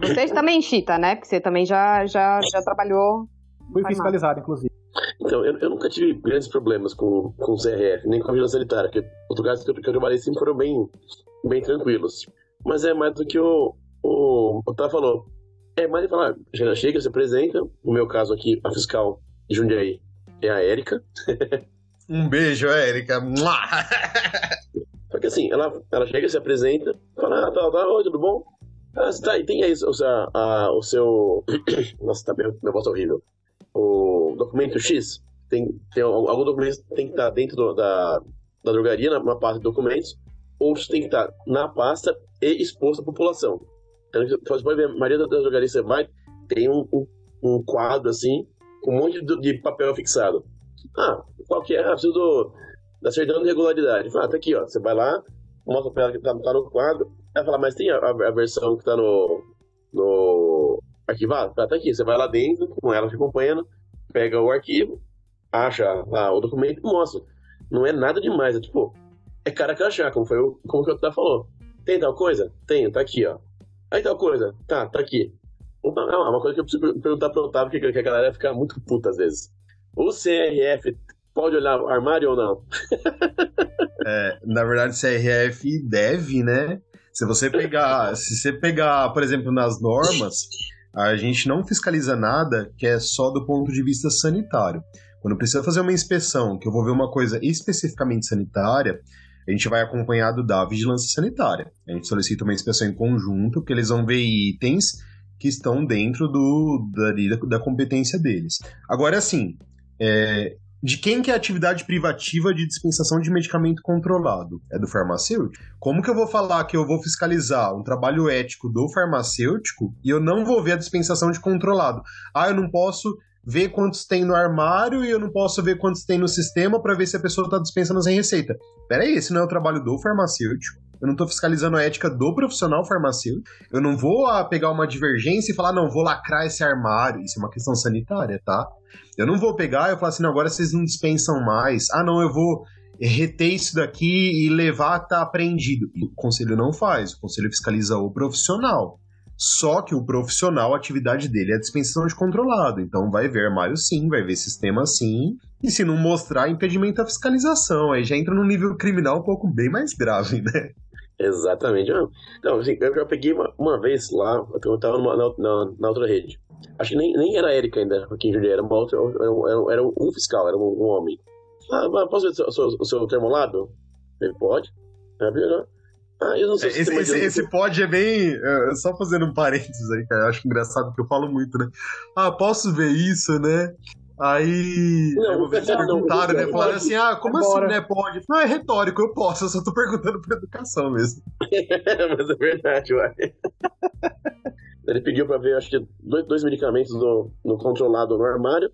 Você também, Chita, né? Porque você também já, já, já trabalhou. Fui fiscalizado, inclusive. Então, eu, eu, nunca tive grandes problemas com, com o CRF, nem com a vigilância sanitária, porque os lugares que eu, que eu trabalhei sempre foram bem, bem tranquilos. Mas é mais do que o, o Otávio falou é, mas ele fala, já chega, se apresenta. No meu caso aqui, a fiscal de Jundiaí é a Érica. um beijo, Érica. Só que assim, ela, ela chega, se apresenta, fala, ah, tá, tá, oi, tudo bom? Ah, tá, e tem aí o, seu, a, o seu. Nossa, tá meu, meu voz é horrível. O documento X, tem, tem algum documento tem que estar dentro do, da, da drogaria, na, na pasta de documentos, ou tem que estar na pasta e exposto à população. Você pode ver, a maioria das drogarias você vai, tem um, um, um, quadro assim, com um monte de, de, papel fixado. Ah, qual que é? Ah, preciso do, da certidão de regularidade. Ah, tá aqui, ó. Você vai lá, mostra pra ela que tá, tá no quadro. Ela fala, mas tem a, a, versão que tá no, no arquivado? Ah, tá aqui. Você vai lá dentro, com ela te acompanhando, pega o arquivo, acha lá o documento e mostra. Não é nada demais, é tipo, é cara crachá, como foi o, como que o Otávio falou. Tem tal coisa? Tenho, tá aqui, ó. Aí tal coisa? Tá, tá aqui. É uma coisa que eu preciso perguntar pro Otávio, que, que a galera fica muito puta às vezes. O CRF pode olhar o armário ou não? é, na verdade, CRF deve, né? Se você pegar, se você pegar, por exemplo, nas normas, a gente não fiscaliza nada que é só do ponto de vista sanitário. Quando precisa fazer uma inspeção, que eu vou ver uma coisa especificamente sanitária, a gente vai acompanhado da vigilância sanitária. A gente solicita uma inspeção em conjunto, porque eles vão ver itens que estão dentro do, da, da competência deles. Agora, assim, é, de quem que é a atividade privativa de dispensação de medicamento controlado? É do farmacêutico? Como que eu vou falar que eu vou fiscalizar um trabalho ético do farmacêutico e eu não vou ver a dispensação de controlado? Ah, eu não posso ver quantos tem no armário e eu não posso ver quantos tem no sistema para ver se a pessoa está dispensando sem receita. Peraí, esse não é o trabalho do farmacêutico. Eu não estou fiscalizando a ética do profissional farmacêutico. Eu não vou ah, pegar uma divergência e falar, não, vou lacrar esse armário. Isso é uma questão sanitária, tá? Eu não vou pegar e falar assim, não, agora vocês não dispensam mais. Ah, não, eu vou reter isso daqui e levar tá apreendido. O conselho não faz. O conselho fiscaliza o profissional. Só que o profissional, a atividade dele é dispensação de controlado. Então vai ver armário sim, vai ver sistema sim. E se não mostrar, impedimento à fiscalização. Aí já entra num nível criminal um pouco bem mais grave, né? Exatamente. Então, assim, eu já peguei uma, uma vez lá, eu estava na, na, na, outra rede. Acho que nem, nem era a Erika ainda, aqui em Juliana, era uma outra, era, era um fiscal, era um, um homem. Ah, posso ver o seu, o seu termolado? Ele pode. É, ah, eu não sei se esse, esse, esse pod é bem. É, só fazendo um parênteses aí, cara. Eu acho engraçado que eu falo muito, né? Ah, posso ver isso, né? Aí. Não, uma vez perguntaram, né? Falaram assim: ah, como assim, né? Pode? Não, é retórico, eu posso, eu só tô perguntando pra educação mesmo. Mas é verdade, uai. Ele pediu pra ver, acho que, dois, dois medicamentos no, no controlado no armário,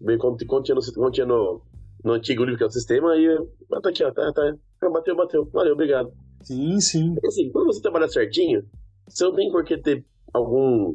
bem quanto, tinha, no, quanto tinha no, no antigo livro que é o sistema, aí. Ah, tá aqui, ó, tá, tá. Bateu, bateu. Valeu, obrigado. Sim, sim. Assim, quando você trabalha certinho, você não tem por que ter algum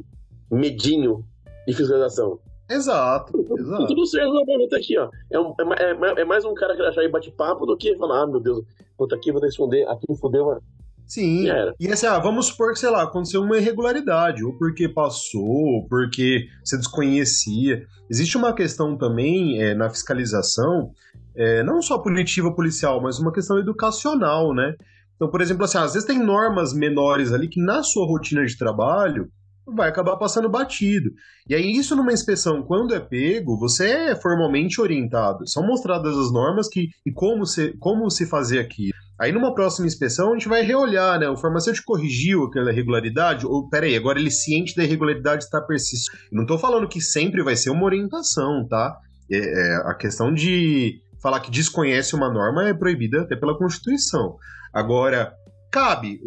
medinho de fiscalização. Exato, exato. Tudo certo, não, tá aqui, ó. É, um, é, é, é, mais um cara que achar e bate papo do que falar, ah, meu Deus, puta aqui, vou responder, aqui fodeu, mano. Sim, e assim, ah, vamos supor que, sei lá, aconteceu uma irregularidade, ou porque passou, ou porque você desconhecia. Existe uma questão também é, na fiscalização, é, não só punitiva policial, mas uma questão educacional, né? Então, por exemplo, assim, às vezes tem normas menores ali que na sua rotina de trabalho vai acabar passando batido. E aí, isso numa inspeção, quando é pego, você é formalmente orientado. São mostradas as normas que, e como se, como se fazer aqui. Aí, numa próxima inspeção, a gente vai reolhar, né? O farmacêutico corrigiu aquela irregularidade, ou peraí, agora ele ciente da irregularidade está persistindo. Não estou falando que sempre vai ser uma orientação, tá? É, é, a questão de falar que desconhece uma norma é proibida até pela Constituição. Agora, cabe,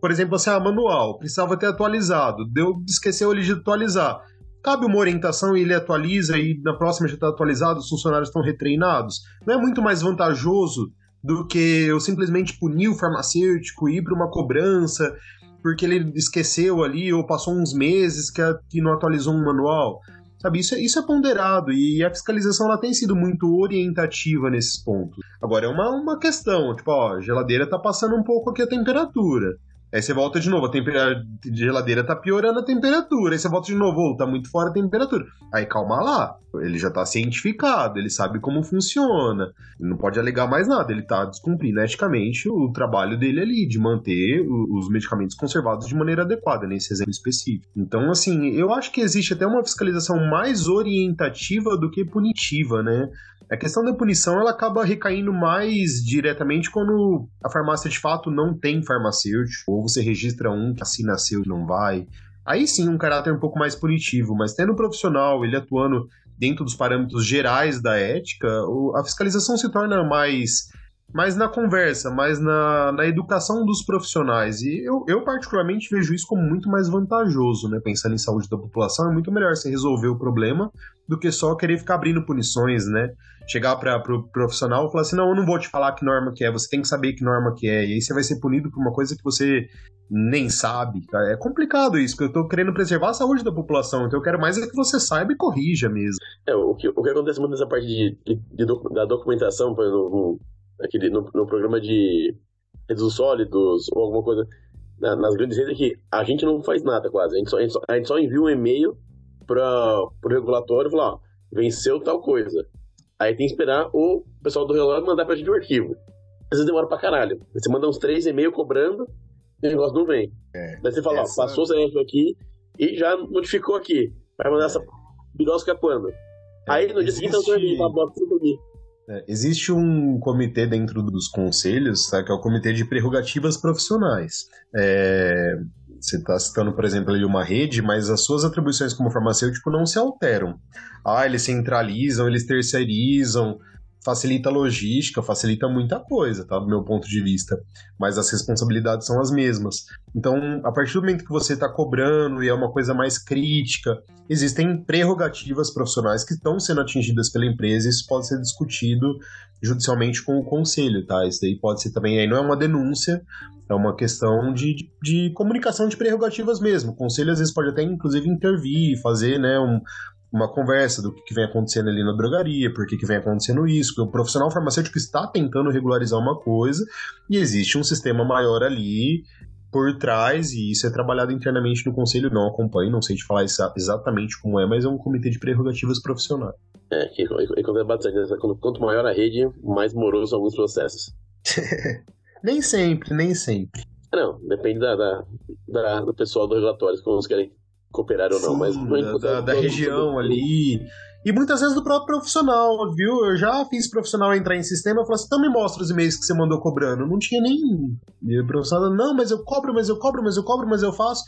por exemplo, assim, ah, manual, precisava ter atualizado, deu, esqueceu ele de atualizar. Cabe uma orientação e ele atualiza e na próxima já está atualizado, os funcionários estão retreinados. Não é muito mais vantajoso do que eu simplesmente punir o farmacêutico, ir para uma cobrança, porque ele esqueceu ali ou passou uns meses que, que não atualizou um manual. Sabe, isso é, isso é ponderado e a fiscalização ela tem sido muito orientativa nesses pontos. Agora, é uma, uma questão, tipo, ó, a geladeira tá passando um pouco aqui a temperatura. Aí você volta de novo, a temperatura geladeira tá piorando a temperatura. Aí você volta de novo, oh, tá muito fora a temperatura. Aí calma lá, ele já tá cientificado, ele sabe como funciona. Ele não pode alegar mais nada, ele tá descumprindo eticamente o trabalho dele ali, de manter os medicamentos conservados de maneira adequada, nesse exemplo específico. Então, assim, eu acho que existe até uma fiscalização mais orientativa do que punitiva, né? A questão da punição ela acaba recaindo mais diretamente quando a farmácia de fato não tem farmacêutico, ou você registra um que assim nasceu e não vai. Aí sim, um caráter um pouco mais punitivo, mas tendo um profissional, ele atuando dentro dos parâmetros gerais da ética, a fiscalização se torna mais mais na conversa, mais na, na educação dos profissionais. E eu, eu, particularmente, vejo isso como muito mais vantajoso, né? Pensando em saúde da população, é muito melhor você resolver o problema do que só querer ficar abrindo punições, né? Chegar para o pro profissional e falar assim: não, eu não vou te falar que norma que é, você tem que saber que norma que é. E aí você vai ser punido por uma coisa que você nem sabe. É complicado isso, porque eu estou querendo preservar a saúde da população, então eu quero mais é que você saiba e corrija mesmo. É, o que, o que acontece muito nessa parte de, de, de da documentação, por exemplo, aquele, no, no programa de resíduos sólidos ou alguma coisa na, nas grandes redes é que a gente não faz nada quase. A gente só, a gente só, a gente só envia um e-mail para o regulatório e falar, ó, venceu tal coisa. Aí tem que esperar o pessoal do regulatório mandar pra gente o arquivo. Às vezes demora pra caralho. Você manda uns três e-mails cobrando e o negócio não vem. É, Daí você fala, essa... ó, passou o CNF aqui e já notificou aqui. Vai mandar é. essa birosca quando? É, Aí no dia seguinte eu tô ali, tá bom, tudo aqui. É, existe um comitê dentro dos conselhos, tá, que é o Comitê de Prerrogativas Profissionais. É, você está citando, por exemplo, ali uma rede, mas as suas atribuições como farmacêutico não se alteram. Ah, eles centralizam, eles terceirizam, facilita a logística, facilita muita coisa, tá? Do meu ponto de vista. Mas as responsabilidades são as mesmas. Então, a partir do momento que você está cobrando e é uma coisa mais crítica, existem prerrogativas profissionais que estão sendo atingidas pela empresa e isso pode ser discutido judicialmente com o conselho, tá? Isso daí pode ser também, aí não é uma denúncia, é uma questão de, de, de comunicação de prerrogativas mesmo. O conselho às vezes pode até, inclusive, intervir, fazer né, um, uma conversa do que, que vem acontecendo ali na drogaria, por que, que vem acontecendo isso, porque o profissional farmacêutico está tentando regularizar uma coisa e existe um sistema maior ali por trás e isso é trabalhado internamente no conselho, não acompanho, não sei te falar exatamente como é, mas é um comitê de prerrogativas profissionais. É, que é bastante, quanto maior a rede, mais moroso alguns processos. nem sempre, nem sempre. Não, depende da, da, da do pessoal do relatório, como eles querem cooperar ou não, mas da, da, da região ali. E muitas vezes do próprio profissional, viu? Eu já fiz profissional entrar em sistema e falar assim: então me mostra os e-mails que você mandou cobrando. Não tinha nem. E o profissional, não, mas eu cobro, mas eu cobro, mas eu cobro, mas eu faço.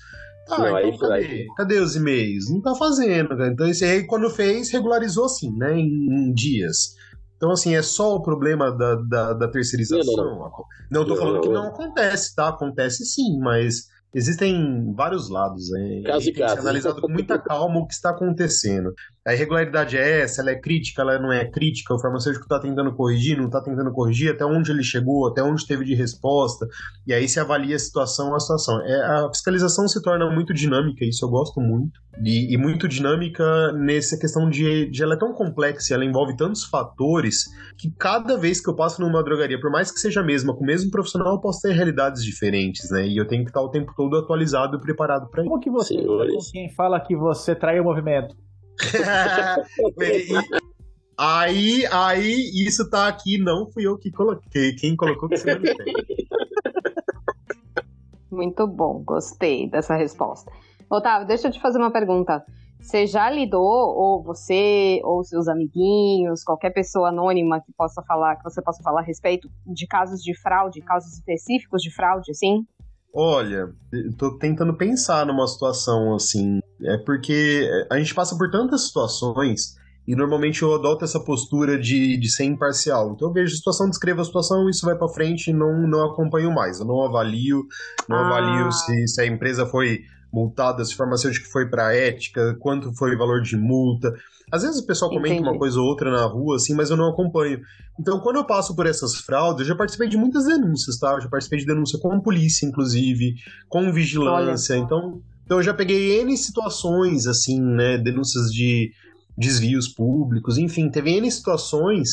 Tá, não, então cadê? Aí. cadê os e-mails? Não tá fazendo, cara. Então esse aí, quando fez, regularizou assim, né? Em, em dias. Então, assim, é só o problema da, da, da terceirização. Não, não, não. não tô falando que não acontece, tá? Acontece sim, mas Existem vários lados, né? Caso e caso. analisado com muita calma o que está acontecendo. A irregularidade é essa, ela é crítica, ela não é crítica, o farmacêutico está tentando corrigir, não está tentando corrigir, até onde ele chegou, até onde teve de resposta, e aí se avalia a situação a situação. É, a fiscalização se torna muito dinâmica, isso eu gosto muito, e, e muito dinâmica nessa questão de, de ela é tão complexa, ela envolve tantos fatores, que cada vez que eu passo numa drogaria, por mais que seja a mesma, com o mesmo profissional, eu posso ter realidades diferentes, né? E eu tenho que estar o tempo todo atualizado e preparado para isso. Como que você, quem fala que você trai o movimento? aí, aí, isso tá aqui, não fui eu que coloquei. Quem colocou que você Muito bom, gostei dessa resposta. Otávio, deixa eu te fazer uma pergunta. Você já lidou, ou você, ou seus amiguinhos, qualquer pessoa anônima que possa falar, que você possa falar a respeito de casos de fraude, casos específicos de fraude, sim? Olha, eu tô tentando pensar numa situação assim. É porque a gente passa por tantas situações e normalmente eu adoto essa postura de, de ser imparcial. Então eu vejo a situação, descrevo a situação, isso vai para frente e não, não acompanho mais. Eu não avalio, não ah. avalio se, se a empresa foi multada, se o farmacêutico foi para ética, quanto foi o valor de multa. Às vezes o pessoal comenta Entendi. uma coisa ou outra na rua, assim, mas eu não acompanho. Então, quando eu passo por essas fraudes, eu já participei de muitas denúncias, tá? Eu já participei de denúncia com polícia, inclusive, com vigilância. Então, então, eu já peguei N situações, assim, né? Denúncias de desvios públicos, enfim, teve N situações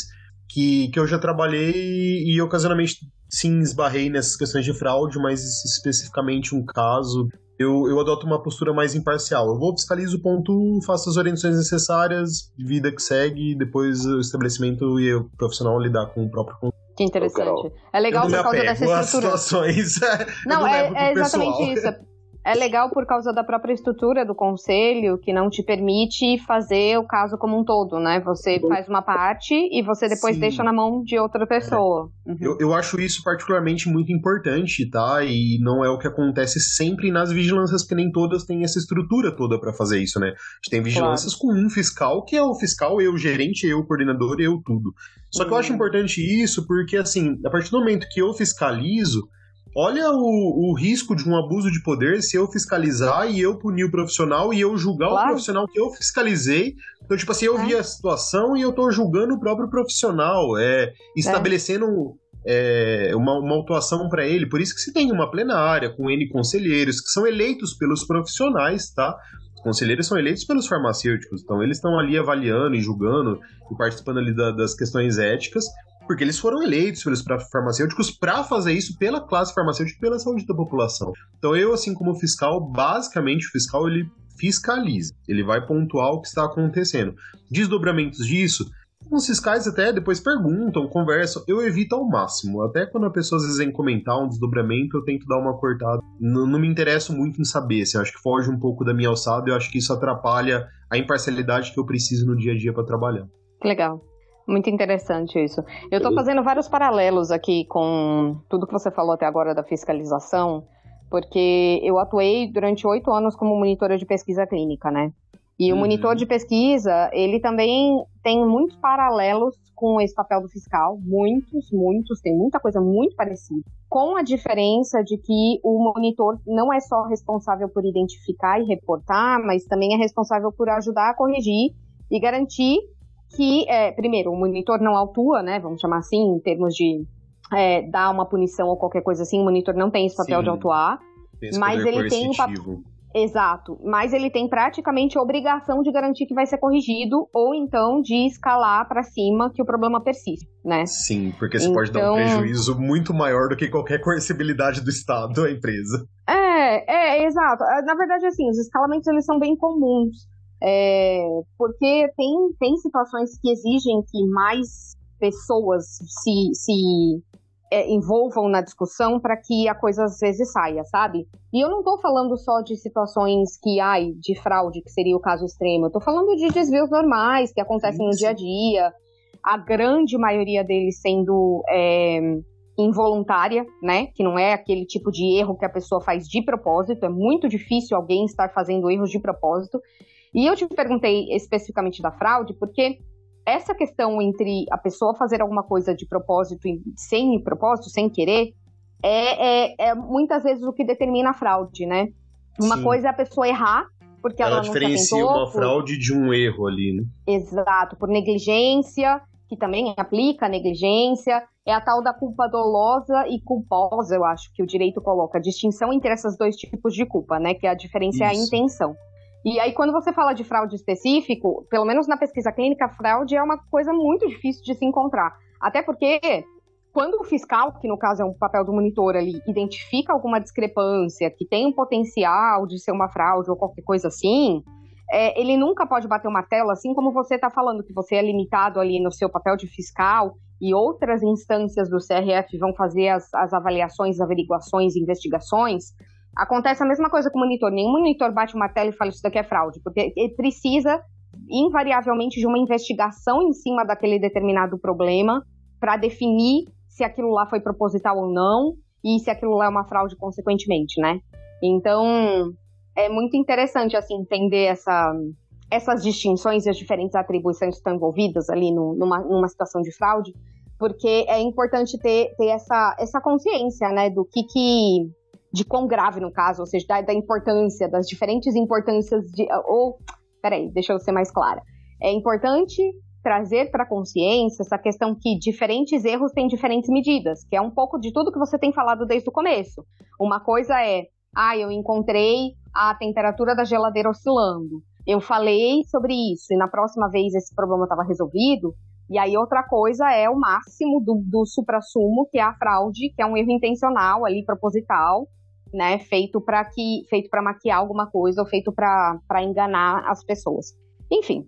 que, que eu já trabalhei e ocasionalmente sim esbarrei nessas questões de fraude, mas especificamente um caso eu, eu adoto uma postura mais imparcial. Eu vou, fiscalizo o ponto, faço as orientações necessárias, vida que segue, depois o estabelecimento e o profissional lidar com o próprio que interessante. É legal por causa dessa estrutura. Situações, não, é, é exatamente isso. É legal por causa da própria estrutura do conselho, que não te permite fazer o caso como um todo, né? Você faz uma parte e você depois Sim. deixa na mão de outra pessoa. É. Uhum. Eu, eu acho isso particularmente muito importante, tá? E não é o que acontece sempre nas vigilâncias, porque nem todas têm essa estrutura toda para fazer isso, né? A gente tem vigilâncias claro. com um fiscal, que é o fiscal, eu, o gerente, eu, o coordenador, eu, tudo. Só que eu acho uhum. importante isso porque, assim, a partir do momento que eu fiscalizo, Olha o, o, risco de um abuso de poder se eu fiscalizar e eu punir o profissional e eu julgar claro. o profissional que eu fiscalizei. Então, tipo assim, eu é. vi a situação e eu tô julgando o próprio profissional, é, estabelecendo é. uma, uma autuação para ele. Por isso que se tem uma plenária com N conselheiros que são eleitos pelos profissionais, tá? Os conselheiros são eleitos pelos farmacêuticos, então eles estão ali avaliando e julgando e participando ali da, das questões éticas porque eles foram eleitos pelos farmacêuticos para fazer isso pela classe farmacêutica e pela saúde da população. Então eu, assim como fiscal, basicamente o fiscal ele fiscaliza, ele vai pontuar o que está acontecendo. Desdobramentos disso, os fiscais até depois perguntam, conversam, eu evito ao máximo. Até quando a pessoa às vezes vem comentar um desdobramento, eu tento dar uma cortada. Não, não me interesso muito em saber, assim, acho que foge um pouco da minha alçada, eu acho que isso atrapalha a imparcialidade que eu preciso no dia a dia para trabalhar. Legal. Muito interessante isso. Eu estou fazendo vários paralelos aqui com tudo que você falou até agora da fiscalização, porque eu atuei durante oito anos como monitora de pesquisa clínica, né? E o uhum. monitor de pesquisa, ele também tem muitos paralelos com esse papel do fiscal, muitos, muitos, tem muita coisa muito parecida. Com a diferença de que o monitor não é só responsável por identificar e reportar, mas também é responsável por ajudar a corrigir e garantir que, é, primeiro, o monitor não autua, né, vamos chamar assim, em termos de é, dar uma punição ou qualquer coisa assim, o monitor não tem esse papel Sim, de autuar, mas ele tem o papel... Exato, mas ele tem praticamente a obrigação de garantir que vai ser corrigido ou então de escalar para cima que o problema persiste, né? Sim, porque isso então... pode dar um então prejuízo muito maior do que qualquer coercibilidade do Estado à empresa. É, é, exato. Na verdade, assim, os escalamentos eles são bem comuns. É, porque tem, tem situações que exigem que mais pessoas se, se é, envolvam na discussão para que a coisa às vezes saia, sabe? E eu não estou falando só de situações que, ai, de fraude, que seria o caso extremo, eu tô falando de desvios normais que acontecem no dia a dia, a grande maioria deles sendo é, involuntária, né? Que não é aquele tipo de erro que a pessoa faz de propósito, é muito difícil alguém estar fazendo erros de propósito. E eu te perguntei especificamente da fraude, porque essa questão entre a pessoa fazer alguma coisa de propósito e sem propósito, sem querer, é, é, é muitas vezes o que determina a fraude, né? Uma Sim. coisa é a pessoa errar, porque ela, ela não diferencia uma fraude de um erro ali, né? Exato, por negligência, que também aplica a negligência, é a tal da culpa dolosa e culposa, eu acho que o direito coloca a distinção entre esses dois tipos de culpa, né? Que a diferença Isso. é a intenção. E aí, quando você fala de fraude específico, pelo menos na pesquisa clínica, fraude é uma coisa muito difícil de se encontrar. Até porque, quando o fiscal, que no caso é um papel do monitor ali, identifica alguma discrepância, que tem um potencial de ser uma fraude ou qualquer coisa assim, é, ele nunca pode bater uma tela, assim como você está falando, que você é limitado ali no seu papel de fiscal e outras instâncias do CRF vão fazer as, as avaliações, averiguações, investigações. Acontece a mesma coisa com o monitor. Nenhum monitor bate uma tela e fala isso daqui é fraude, porque ele precisa invariavelmente de uma investigação em cima daquele determinado problema para definir se aquilo lá foi proposital ou não e se aquilo lá é uma fraude consequentemente, né? Então, é muito interessante assim entender essa, essas distinções e as diferentes atribuições que estão envolvidas ali no, numa, numa situação de fraude, porque é importante ter, ter essa, essa consciência, né, do que que de quão grave no caso, ou seja, da, da importância, das diferentes importâncias de. Ou, peraí, deixa eu ser mais clara. É importante trazer para a consciência essa questão que diferentes erros têm diferentes medidas, que é um pouco de tudo que você tem falado desde o começo. Uma coisa é, ah, eu encontrei a temperatura da geladeira oscilando. Eu falei sobre isso e na próxima vez esse problema estava resolvido. E aí outra coisa é o máximo do, do supra-sumo, que é a fraude, que é um erro intencional ali, proposital, né, feito para que feito para maquiar alguma coisa ou feito para enganar as pessoas. Enfim,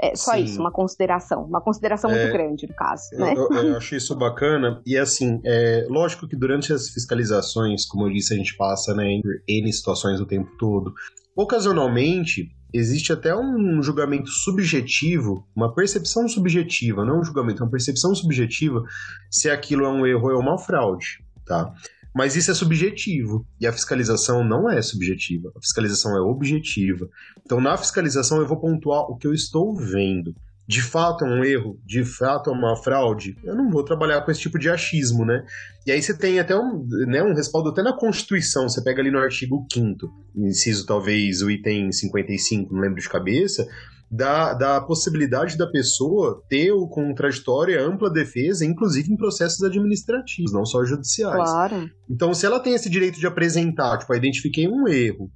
É só Sim. isso, uma consideração. Uma consideração é, muito grande, no caso. Né? Eu, eu, achei isso bacana. E assim, é, lógico que durante as fiscalizações, como eu disse, a gente passa né, entre N situações o tempo todo. Ocasionalmente, existe até um julgamento subjetivo, uma percepção subjetiva, não um julgamento, uma percepção subjetiva se aquilo é um erro ou é uma fraude, tá? Mas isso é subjetivo e a fiscalização não é subjetiva, a fiscalização é objetiva. Então, na fiscalização, eu vou pontuar o que eu estou vendo. De fato é um erro, de fato é uma fraude, eu não vou trabalhar com esse tipo de achismo, né? E aí você tem até um, né, um respaldo até na Constituição, você pega ali no artigo 5 inciso talvez o item 55, não lembro de cabeça, da, da possibilidade da pessoa ter o contraditório e ampla defesa, inclusive em processos administrativos, não só judiciais. Claro. Então, se ela tem esse direito de apresentar, tipo, identifiquei um erro,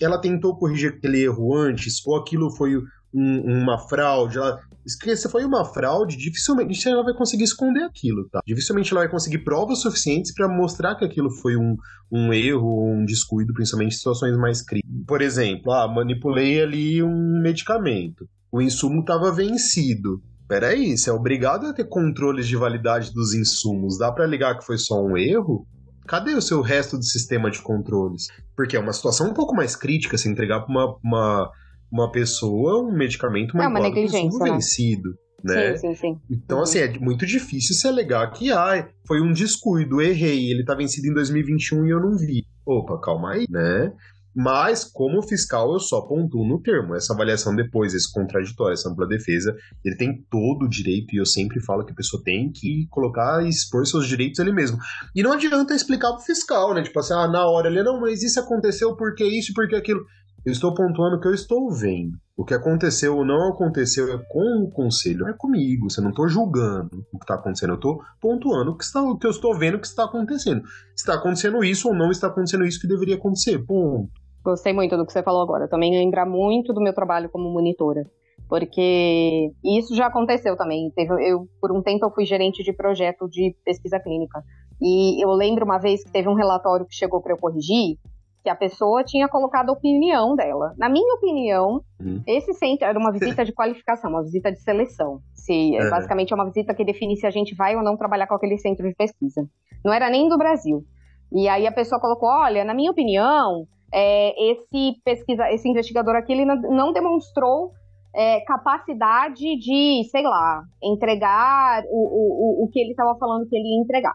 ela tentou corrigir aquele erro antes, ou aquilo foi um, uma fraude, ela, se foi uma fraude, dificilmente ela vai conseguir esconder aquilo, tá? Dificilmente ela vai conseguir provas suficientes para mostrar que aquilo foi um, um erro, um descuido, principalmente em situações mais críticas. Por exemplo, ah, manipulei ali um medicamento, o insumo estava vencido. Peraí, você é obrigado a ter controles de validade dos insumos. Dá para ligar que foi só um erro? Cadê o seu resto do sistema de controles? Porque é uma situação um pouco mais crítica se entregar para uma, uma uma pessoa um medicamento é uma negligência, né? vencido. Né? Sim, sim, sim. Então, assim, é muito difícil se alegar que ah, foi um descuido, errei, ele tá vencido em 2021 e eu não vi. Opa, calma aí, né? Mas, como fiscal, eu só pontuo no termo. Essa avaliação depois, esse contraditório, essa ampla defesa, ele tem todo o direito, e eu sempre falo que a pessoa tem que colocar e expor seus direitos ali mesmo. E não adianta explicar pro fiscal, né? Tipo assim, ah, na hora ele, não, mas isso aconteceu porque isso e porque aquilo. Eu estou pontuando o que eu estou vendo. O que aconteceu ou não aconteceu é com o conselho, é comigo. Você não estou julgando o que está acontecendo. Eu estou pontuando o que, está, o que eu estou vendo que está acontecendo. Está acontecendo isso ou não está acontecendo isso que deveria acontecer. Ponto. Gostei muito do que você falou agora. Também lembra muito do meu trabalho como monitora. Porque isso já aconteceu também. Teve, eu, por um tempo, eu fui gerente de projeto de pesquisa clínica. E eu lembro uma vez que teve um relatório que chegou para eu corrigir, que a pessoa tinha colocado a opinião dela. Na minha opinião, uhum. esse centro era uma visita de qualificação, uma visita de seleção. Se, é. Basicamente é uma visita que define se a gente vai ou não trabalhar com aquele centro de pesquisa. Não era nem do Brasil. E aí a pessoa colocou, olha, na minha opinião, é, esse pesquisa, esse investigador aqui, ele não demonstrou é, capacidade de, sei lá, entregar o, o, o que ele estava falando que ele ia entregar.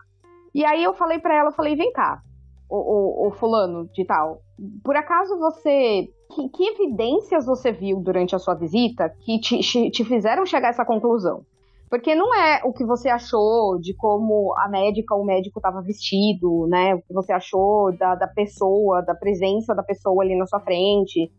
E aí eu falei para ela, falei, vem cá, o, o, o fulano de tal, por acaso você. Que, que, evidências você viu durante a sua visita que te, te fizeram chegar a essa conclusão? Porque não é o que você achou de como a médica ou o médico estava vestido, né? O que você achou da, da pessoa, da presença da pessoa ali na sua frente.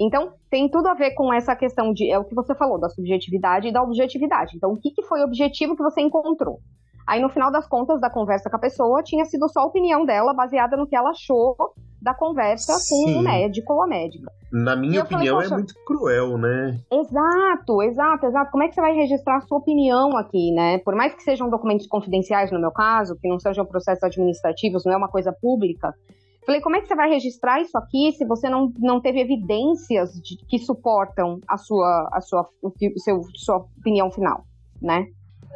Então, tem tudo a ver com essa questão de. É o que você falou, da subjetividade e da objetividade. Então, o que, que foi o objetivo que você encontrou? Aí, no final das contas da conversa com a pessoa, tinha sido só a opinião dela, baseada no que ela achou da conversa Sim. com o médico ou a médica. Na minha opinião, falei, é muito cruel, né? Exato, exato, exato. Como é que você vai registrar a sua opinião aqui, né? Por mais que sejam documentos confidenciais, no meu caso, que não sejam processos administrativos, não é uma coisa pública. Falei, como é que você vai registrar isso aqui se você não, não teve evidências de, que suportam a sua, a sua, o, seu, sua opinião final, né?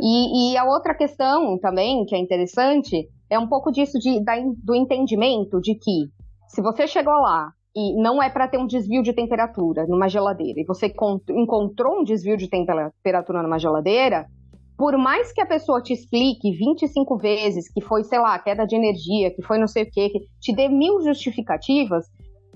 E, e, a outra questão também, que é interessante, é um pouco disso de, da, do entendimento de que se você chegou lá e não é para ter um desvio de temperatura numa geladeira, e você encontrou um desvio de temperatura numa geladeira, por mais que a pessoa te explique 25 vezes que foi, sei lá, queda de energia, que foi não sei o quê, que te dê mil justificativas,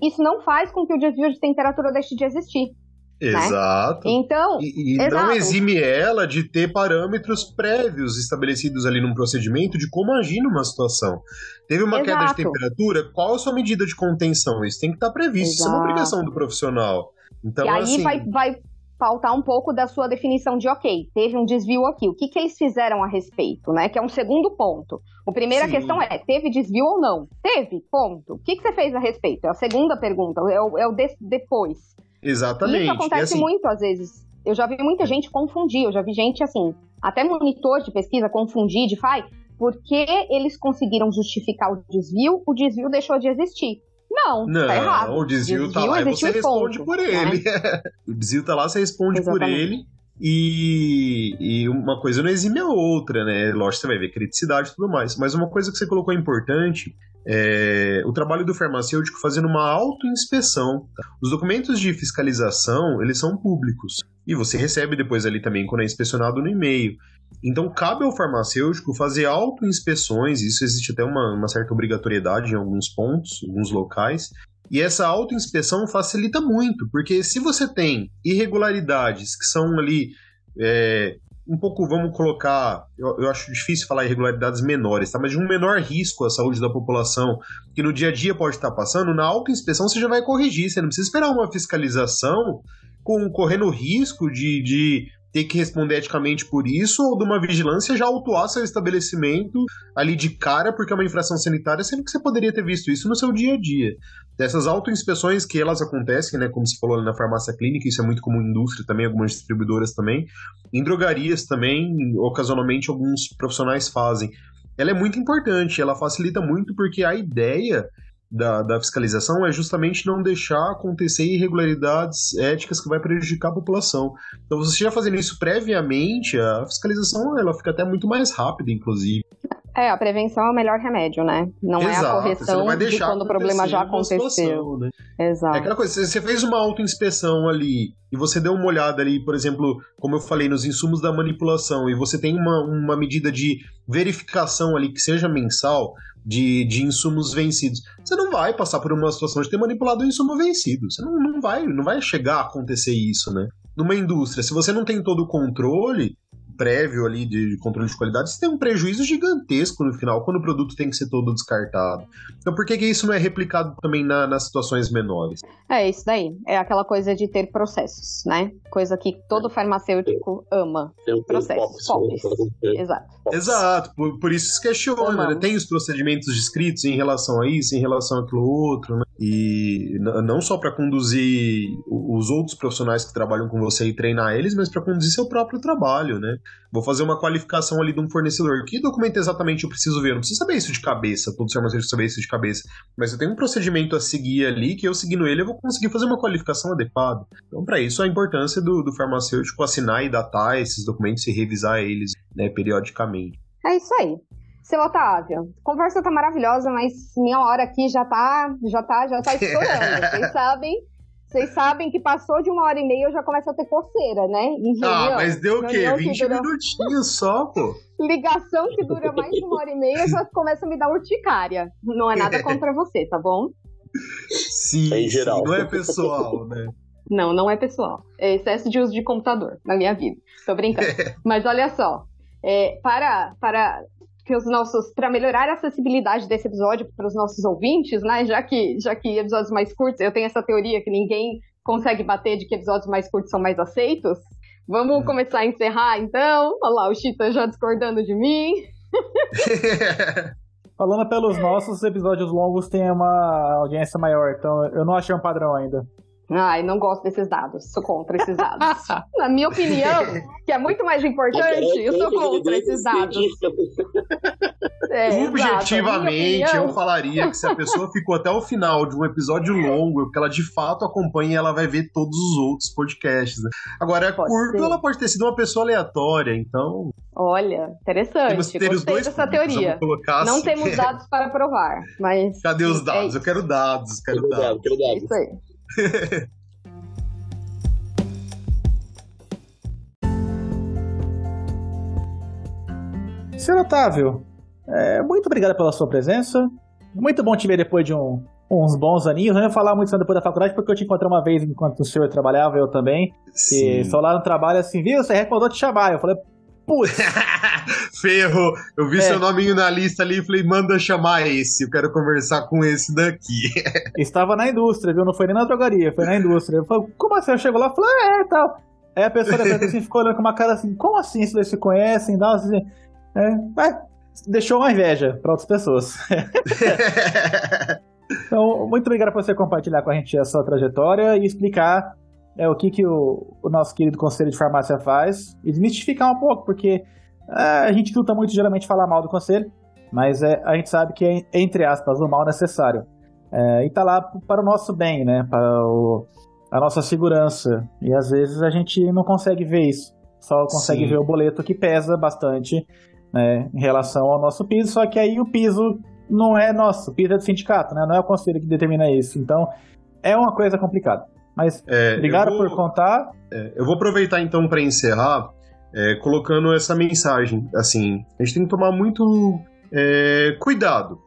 isso não faz com que o desvio de temperatura deixe de existir. Né? Exato. Né? Então, e, e não exime ela de ter parâmetros prévios estabelecidos ali num procedimento de como agir numa situação. Teve uma exato. queda de temperatura, qual a sua medida de contenção? Isso tem que estar previsto, exato. isso é uma obrigação do profissional. Então, e aí assim... vai, vai faltar um pouco da sua definição de ok, teve um desvio aqui, o que, que eles fizeram a respeito, né? Que é um segundo ponto. A primeira Sim. questão é, teve desvio ou não? Teve, ponto. O que, que você fez a respeito? É a segunda pergunta, é o, é o de, depois. Exatamente. Isso acontece assim... muito às vezes. Eu já vi muita gente confundir, eu já vi gente assim, até monitor de pesquisa confundir de fai, porque eles conseguiram justificar o desvio, o desvio deixou de existir. Não, tá Não, tá errado. o desvio, desvio tá lá e você responde ponto, por ele. Né? o desvio tá lá, você responde Exatamente. por ele. E, e, uma coisa não exime a outra, né? Lógico, você vai ver criticidade e tudo mais. Mas uma coisa que você colocou importante é o trabalho do farmacêutico fazendo uma autoinspeção. Os documentos de fiscalização, eles são públicos. E você recebe depois ali também quando é inspecionado no e-mail. Então, cabe ao farmacêutico fazer autoinspeções, isso existe até uma, uma certa obrigatoriedade em alguns pontos, alguns locais, e essa autoinspeção facilita muito, porque se você tem irregularidades que são ali é, um pouco, vamos colocar, eu, eu, acho difícil falar irregularidades menores, tá? mas de um menor risco à saúde da população, que no dia a dia pode estar passando, na autoinspeção você já vai corrigir, você não precisa esperar uma fiscalização com, correndo risco de, de ter que responder eticamente por isso, ou de uma vigilância já autuar seu estabelecimento ali de cara porque é uma infração sanitária, sendo que você poderia ter visto isso no seu dia a dia. Dessas autoinspeções que elas acontecem, né, como se falou ali na farmácia clínica, isso é muito comum em indústria também, algumas distribuidoras também, em drogarias também, ocasionalmente alguns profissionais fazem. Ela é muito importante, ela facilita muito porque a ideia da, da, fiscalização é justamente não deixar acontecer irregularidades éticas que vai prejudicar a população. Então, você já fazendo isso previamente, a fiscalização ela fica até muito mais rápida, inclusive. É, a prevenção é o melhor remédio, né? Não Exato, é a correção de quando o problema já aconteceu. Situação, né? Exato. É aquela coisa, você fez uma autoinspeção ali e você deu uma olhada ali, por exemplo, como eu falei, nos insumos da manipulação, e você tem uma, uma medida de verificação ali que seja mensal, de, de insumos vencidos. Você não vai passar por uma situação de ter manipulado um insumo vencido. Você não, não, vai, não vai chegar a acontecer isso, né? Numa indústria, se você não tem todo o controle, prévio ali de controle de qualidade, você tem um prejuízo gigantesco no final, quando o produto tem que ser todo descartado. Então por que, que isso não é replicado também na, nas situações menores? É isso daí. É aquela coisa de ter processos, né? Coisa que todo farmacêutico ama. Processos. Pops. Exato. Exato. Por, por isso se questiona, né? Tem os procedimentos descritos em relação a isso, em relação àquilo outro, né? E não só para conduzir os outros profissionais que trabalham com você e treinar eles, mas para conduzir seu próprio trabalho, né? Vou fazer uma qualificação ali de um fornecedor. Que documento exatamente eu preciso ver? Eu não preciso saber isso de cabeça, todo farmacêutico saber isso de cabeça. Mas eu tenho um procedimento a seguir ali, que eu seguindo ele, eu vou conseguir fazer uma qualificação adequada. Então, para isso, a importância do, do farmacêutico assinar e datar esses documentos e revisar eles né, periodicamente. É isso aí. Seu Otávio, conversa tá maravilhosa, mas minha hora aqui já tá, já tá, já tá estourando. Vocês sabem vocês sabem que passou de uma hora e meia eu já começo a ter coceira, né? Em ah, mas deu o quê? 20 dura... minutinhos só, pô. Ligação que dura mais de uma hora e meia já começa a me dar urticária. Não é nada contra você, tá bom? Sim, é em geral. Sim, não é pessoal, né? Não, não é pessoal. É excesso de uso de computador na minha vida. Tô brincando. Mas olha só, é, para, para que os nossos para melhorar a acessibilidade desse episódio para os nossos ouvintes, né? Já que já que episódios mais curtos, eu tenho essa teoria que ninguém consegue bater de que episódios mais curtos são mais aceitos. Vamos hum. começar a encerrar então. Olha lá, o Chita já discordando de mim. Falando pelos nossos, episódios longos têm uma audiência maior, então eu não achei um padrão ainda. Ai, não gosto desses dados. Sou contra esses dados. Na minha opinião, que é muito mais importante, eu sou contra esses dados. É, Objetivamente, exato, eu falaria que se a pessoa ficou até o final de um episódio longo, porque ela de fato acompanha e ela vai ver todos os outros podcasts. Né? Agora, é curto, ser. ela pode ter sido uma pessoa aleatória, então. Olha, interessante. Temos ter os dois dessa teoria. Não assim. temos dados para provar, mas. Cadê os é dados? É eu quero dados, quero dados. Quero dados. Isso aí. Senhor Otávio, é, muito obrigado pela sua presença. Muito bom te ver depois de um, uns bons aninhos. Não ia falar muito depois da faculdade, porque eu te encontrei uma vez enquanto o senhor trabalhava, eu também. Sim. E só lá no trabalho assim, viu? Você recordou te chamar. Eu falei. Ferro, eu vi é. seu nominho na lista ali e falei, manda chamar esse, eu quero conversar com esse daqui. Estava na indústria, viu? Não foi nem na drogaria, foi na indústria. Eu falei, como assim? Eu chego lá e falei, é, é, tal. Aí a pessoa assim, ficou olhando com uma cara assim, como assim? Eles se conhecem? Dá assim, é, é, deixou uma inveja para outras pessoas. então, muito obrigado por você compartilhar com a gente a sua trajetória e explicar é, o que, que o, o nosso querido Conselho de Farmácia faz e desmistificar um pouco, porque é, a gente luta muito geralmente falar mal do Conselho, mas é, a gente sabe que é, entre aspas, o mal necessário. É, e está lá para o nosso bem, né? Para o, a nossa segurança. E às vezes a gente não consegue ver isso. Só consegue Sim. ver o boleto que pesa bastante né, em relação ao nosso piso, só que aí o piso não é nosso, o piso é do sindicato, né? Não é o conselho que determina isso. Então, é uma coisa complicada. Mas é, obrigado vou, por contar. É, eu vou aproveitar então para encerrar é, colocando essa mensagem. Assim, a gente tem que tomar muito é, cuidado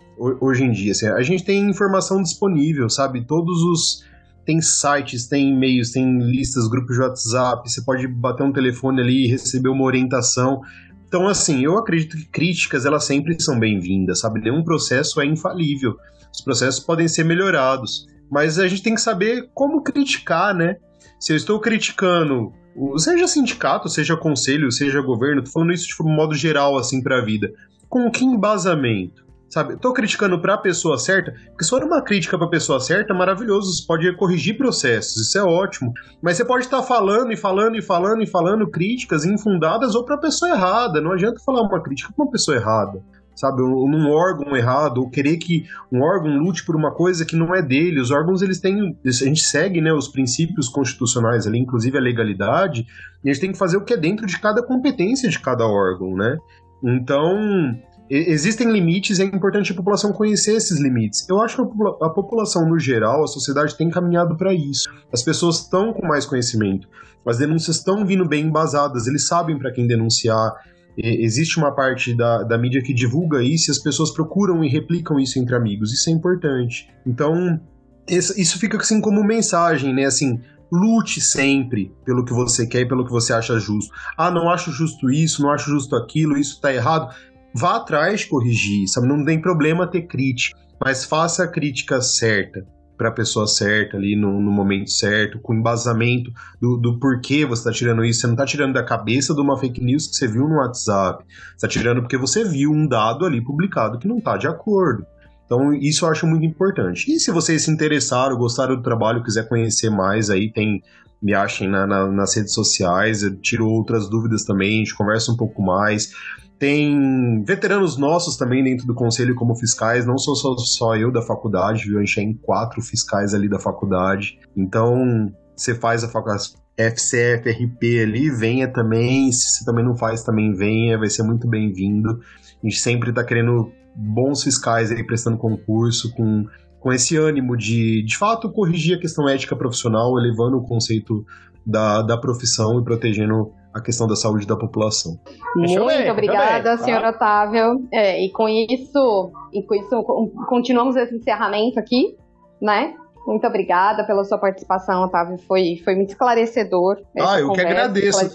hoje em dia. Assim, a gente tem informação disponível, sabe? Todos os tem sites, tem e-mails, tem listas, grupos de WhatsApp. Você pode bater um telefone ali e receber uma orientação. Então, assim, eu acredito que críticas elas sempre são bem-vindas, sabe? Nenhum processo é infalível. Os processos podem ser melhorados, mas a gente tem que saber como criticar, né? Se eu estou criticando, seja sindicato, seja conselho, seja governo, tô falando isso de modo geral, assim, para a vida. Com que embasamento? Sabe, tô criticando para a pessoa certa, porque se for uma crítica para a pessoa certa, é maravilhoso, você pode corrigir processos, isso é ótimo. Mas você pode estar falando e falando e falando e falando críticas infundadas ou para a pessoa errada. Não adianta falar uma crítica para uma pessoa errada sabe, num órgão errado, ou querer que um órgão lute por uma coisa que não é dele. Os órgãos, eles têm, a gente segue, né, os princípios constitucionais ali, inclusive a legalidade, e a gente tem que fazer o que é dentro de cada competência de cada órgão, né? Então, existem limites e é importante a população conhecer esses limites. Eu acho que a população, no geral, a sociedade tem caminhado para isso. As pessoas estão com mais conhecimento, as denúncias estão vindo bem embasadas, eles sabem para quem denunciar. Existe uma parte da, da mídia que divulga isso e as pessoas procuram e replicam isso entre amigos. Isso é importante. Então, isso fica assim como mensagem, né? Assim, lute sempre pelo que você quer e pelo que você acha justo. Ah, não acho justo isso, não acho justo aquilo, isso tá errado vá atrás corrigir, sabe? Não tem problema ter crítica, mas faça a crítica certa para a pessoa certa ali no, no, momento certo, com embasamento do, do porquê você está tirando isso. Você não está tirando da cabeça de uma fake news que você viu no WhatsApp. Você está tirando porque você viu um dado ali publicado que não está de acordo. Então, isso eu acho muito importante. E se vocês se interessaram, gostaram do trabalho, quiser conhecer mais, aí tem. Me achem na, na, nas redes sociais, eu tiro outras dúvidas também, a gente conversa um pouco mais. Tem veteranos nossos também dentro do conselho como fiscais, não sou só, só eu da faculdade, viu? A gente tem quatro fiscais ali da faculdade. Então, você faz a faculdade FCFRP ali, venha também. Se você também não faz, também venha, vai ser muito bem-vindo. A gente sempre está querendo bons fiscais aí prestando concurso, com, com esse ânimo de, de fato, corrigir a questão ética profissional, elevando o conceito da, da profissão e protegendo a questão da saúde da população. Muito bem, obrigada, bem, senhor Otávio. É, e com isso, e com isso continuamos esse encerramento aqui, né? Muito obrigada pela sua participação, Otávio. Foi, foi muito esclarecedor. Ah, eu que agradeço.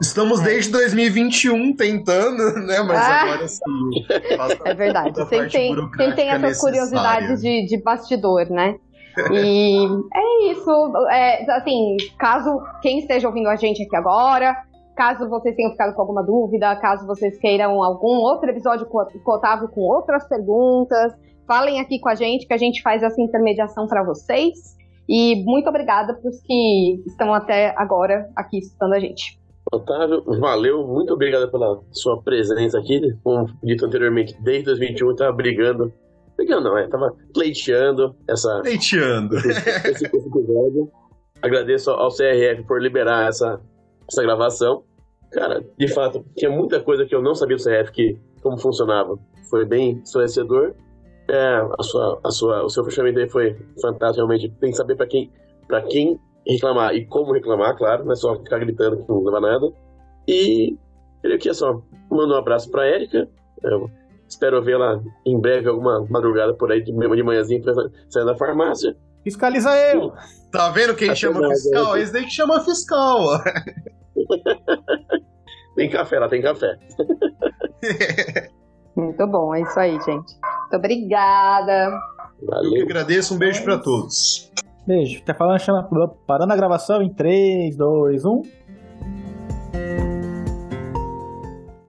Estamos é. desde 2021 tentando, né? Mas ah. agora sim. É verdade. Sempre tem, sempre tem essas curiosidades de, de bastidor, né? E é isso. É, assim, caso quem esteja ouvindo a gente aqui agora, caso vocês tenham ficado com alguma dúvida, caso vocês queiram algum outro episódio com o Otávio com outras perguntas, falem aqui com a gente que a gente faz essa intermediação para vocês. E muito obrigada para os que estão até agora aqui escutando a gente. Otávio, valeu, muito obrigado pela sua presença aqui. Como dito anteriormente, desde 2021 estava brigando Brigando não, é. Tava pleiteando essa. Pleiteando. Esse, episódio. Agradeço ao CRF por liberar essa, essa gravação. Cara, de fato, tinha muita coisa que eu não sabia do CRF, que, como funcionava. Foi bem esclarecedor. É, a sua, a sua, o seu fechamento aí foi fantástico, realmente. Tem que saber para quem, pra quem reclamar e como reclamar, claro, não é só ficar gritando que não leva nada. E ele aqui é só manda um abraço pra Érica. Espero vê-la em breve, alguma madrugada por aí, de, de manhãzinha, saindo da farmácia. Fiscaliza eu! Tá vendo quem chama nada, fiscal? Esse daí que chama fiscal. tem café, lá tem café. Muito bom, é isso aí, gente. Muito obrigada. Valeu. Eu que agradeço, um beijo é para todos. Beijo. Tá falando, chama, parando a gravação em 3, 2, 1.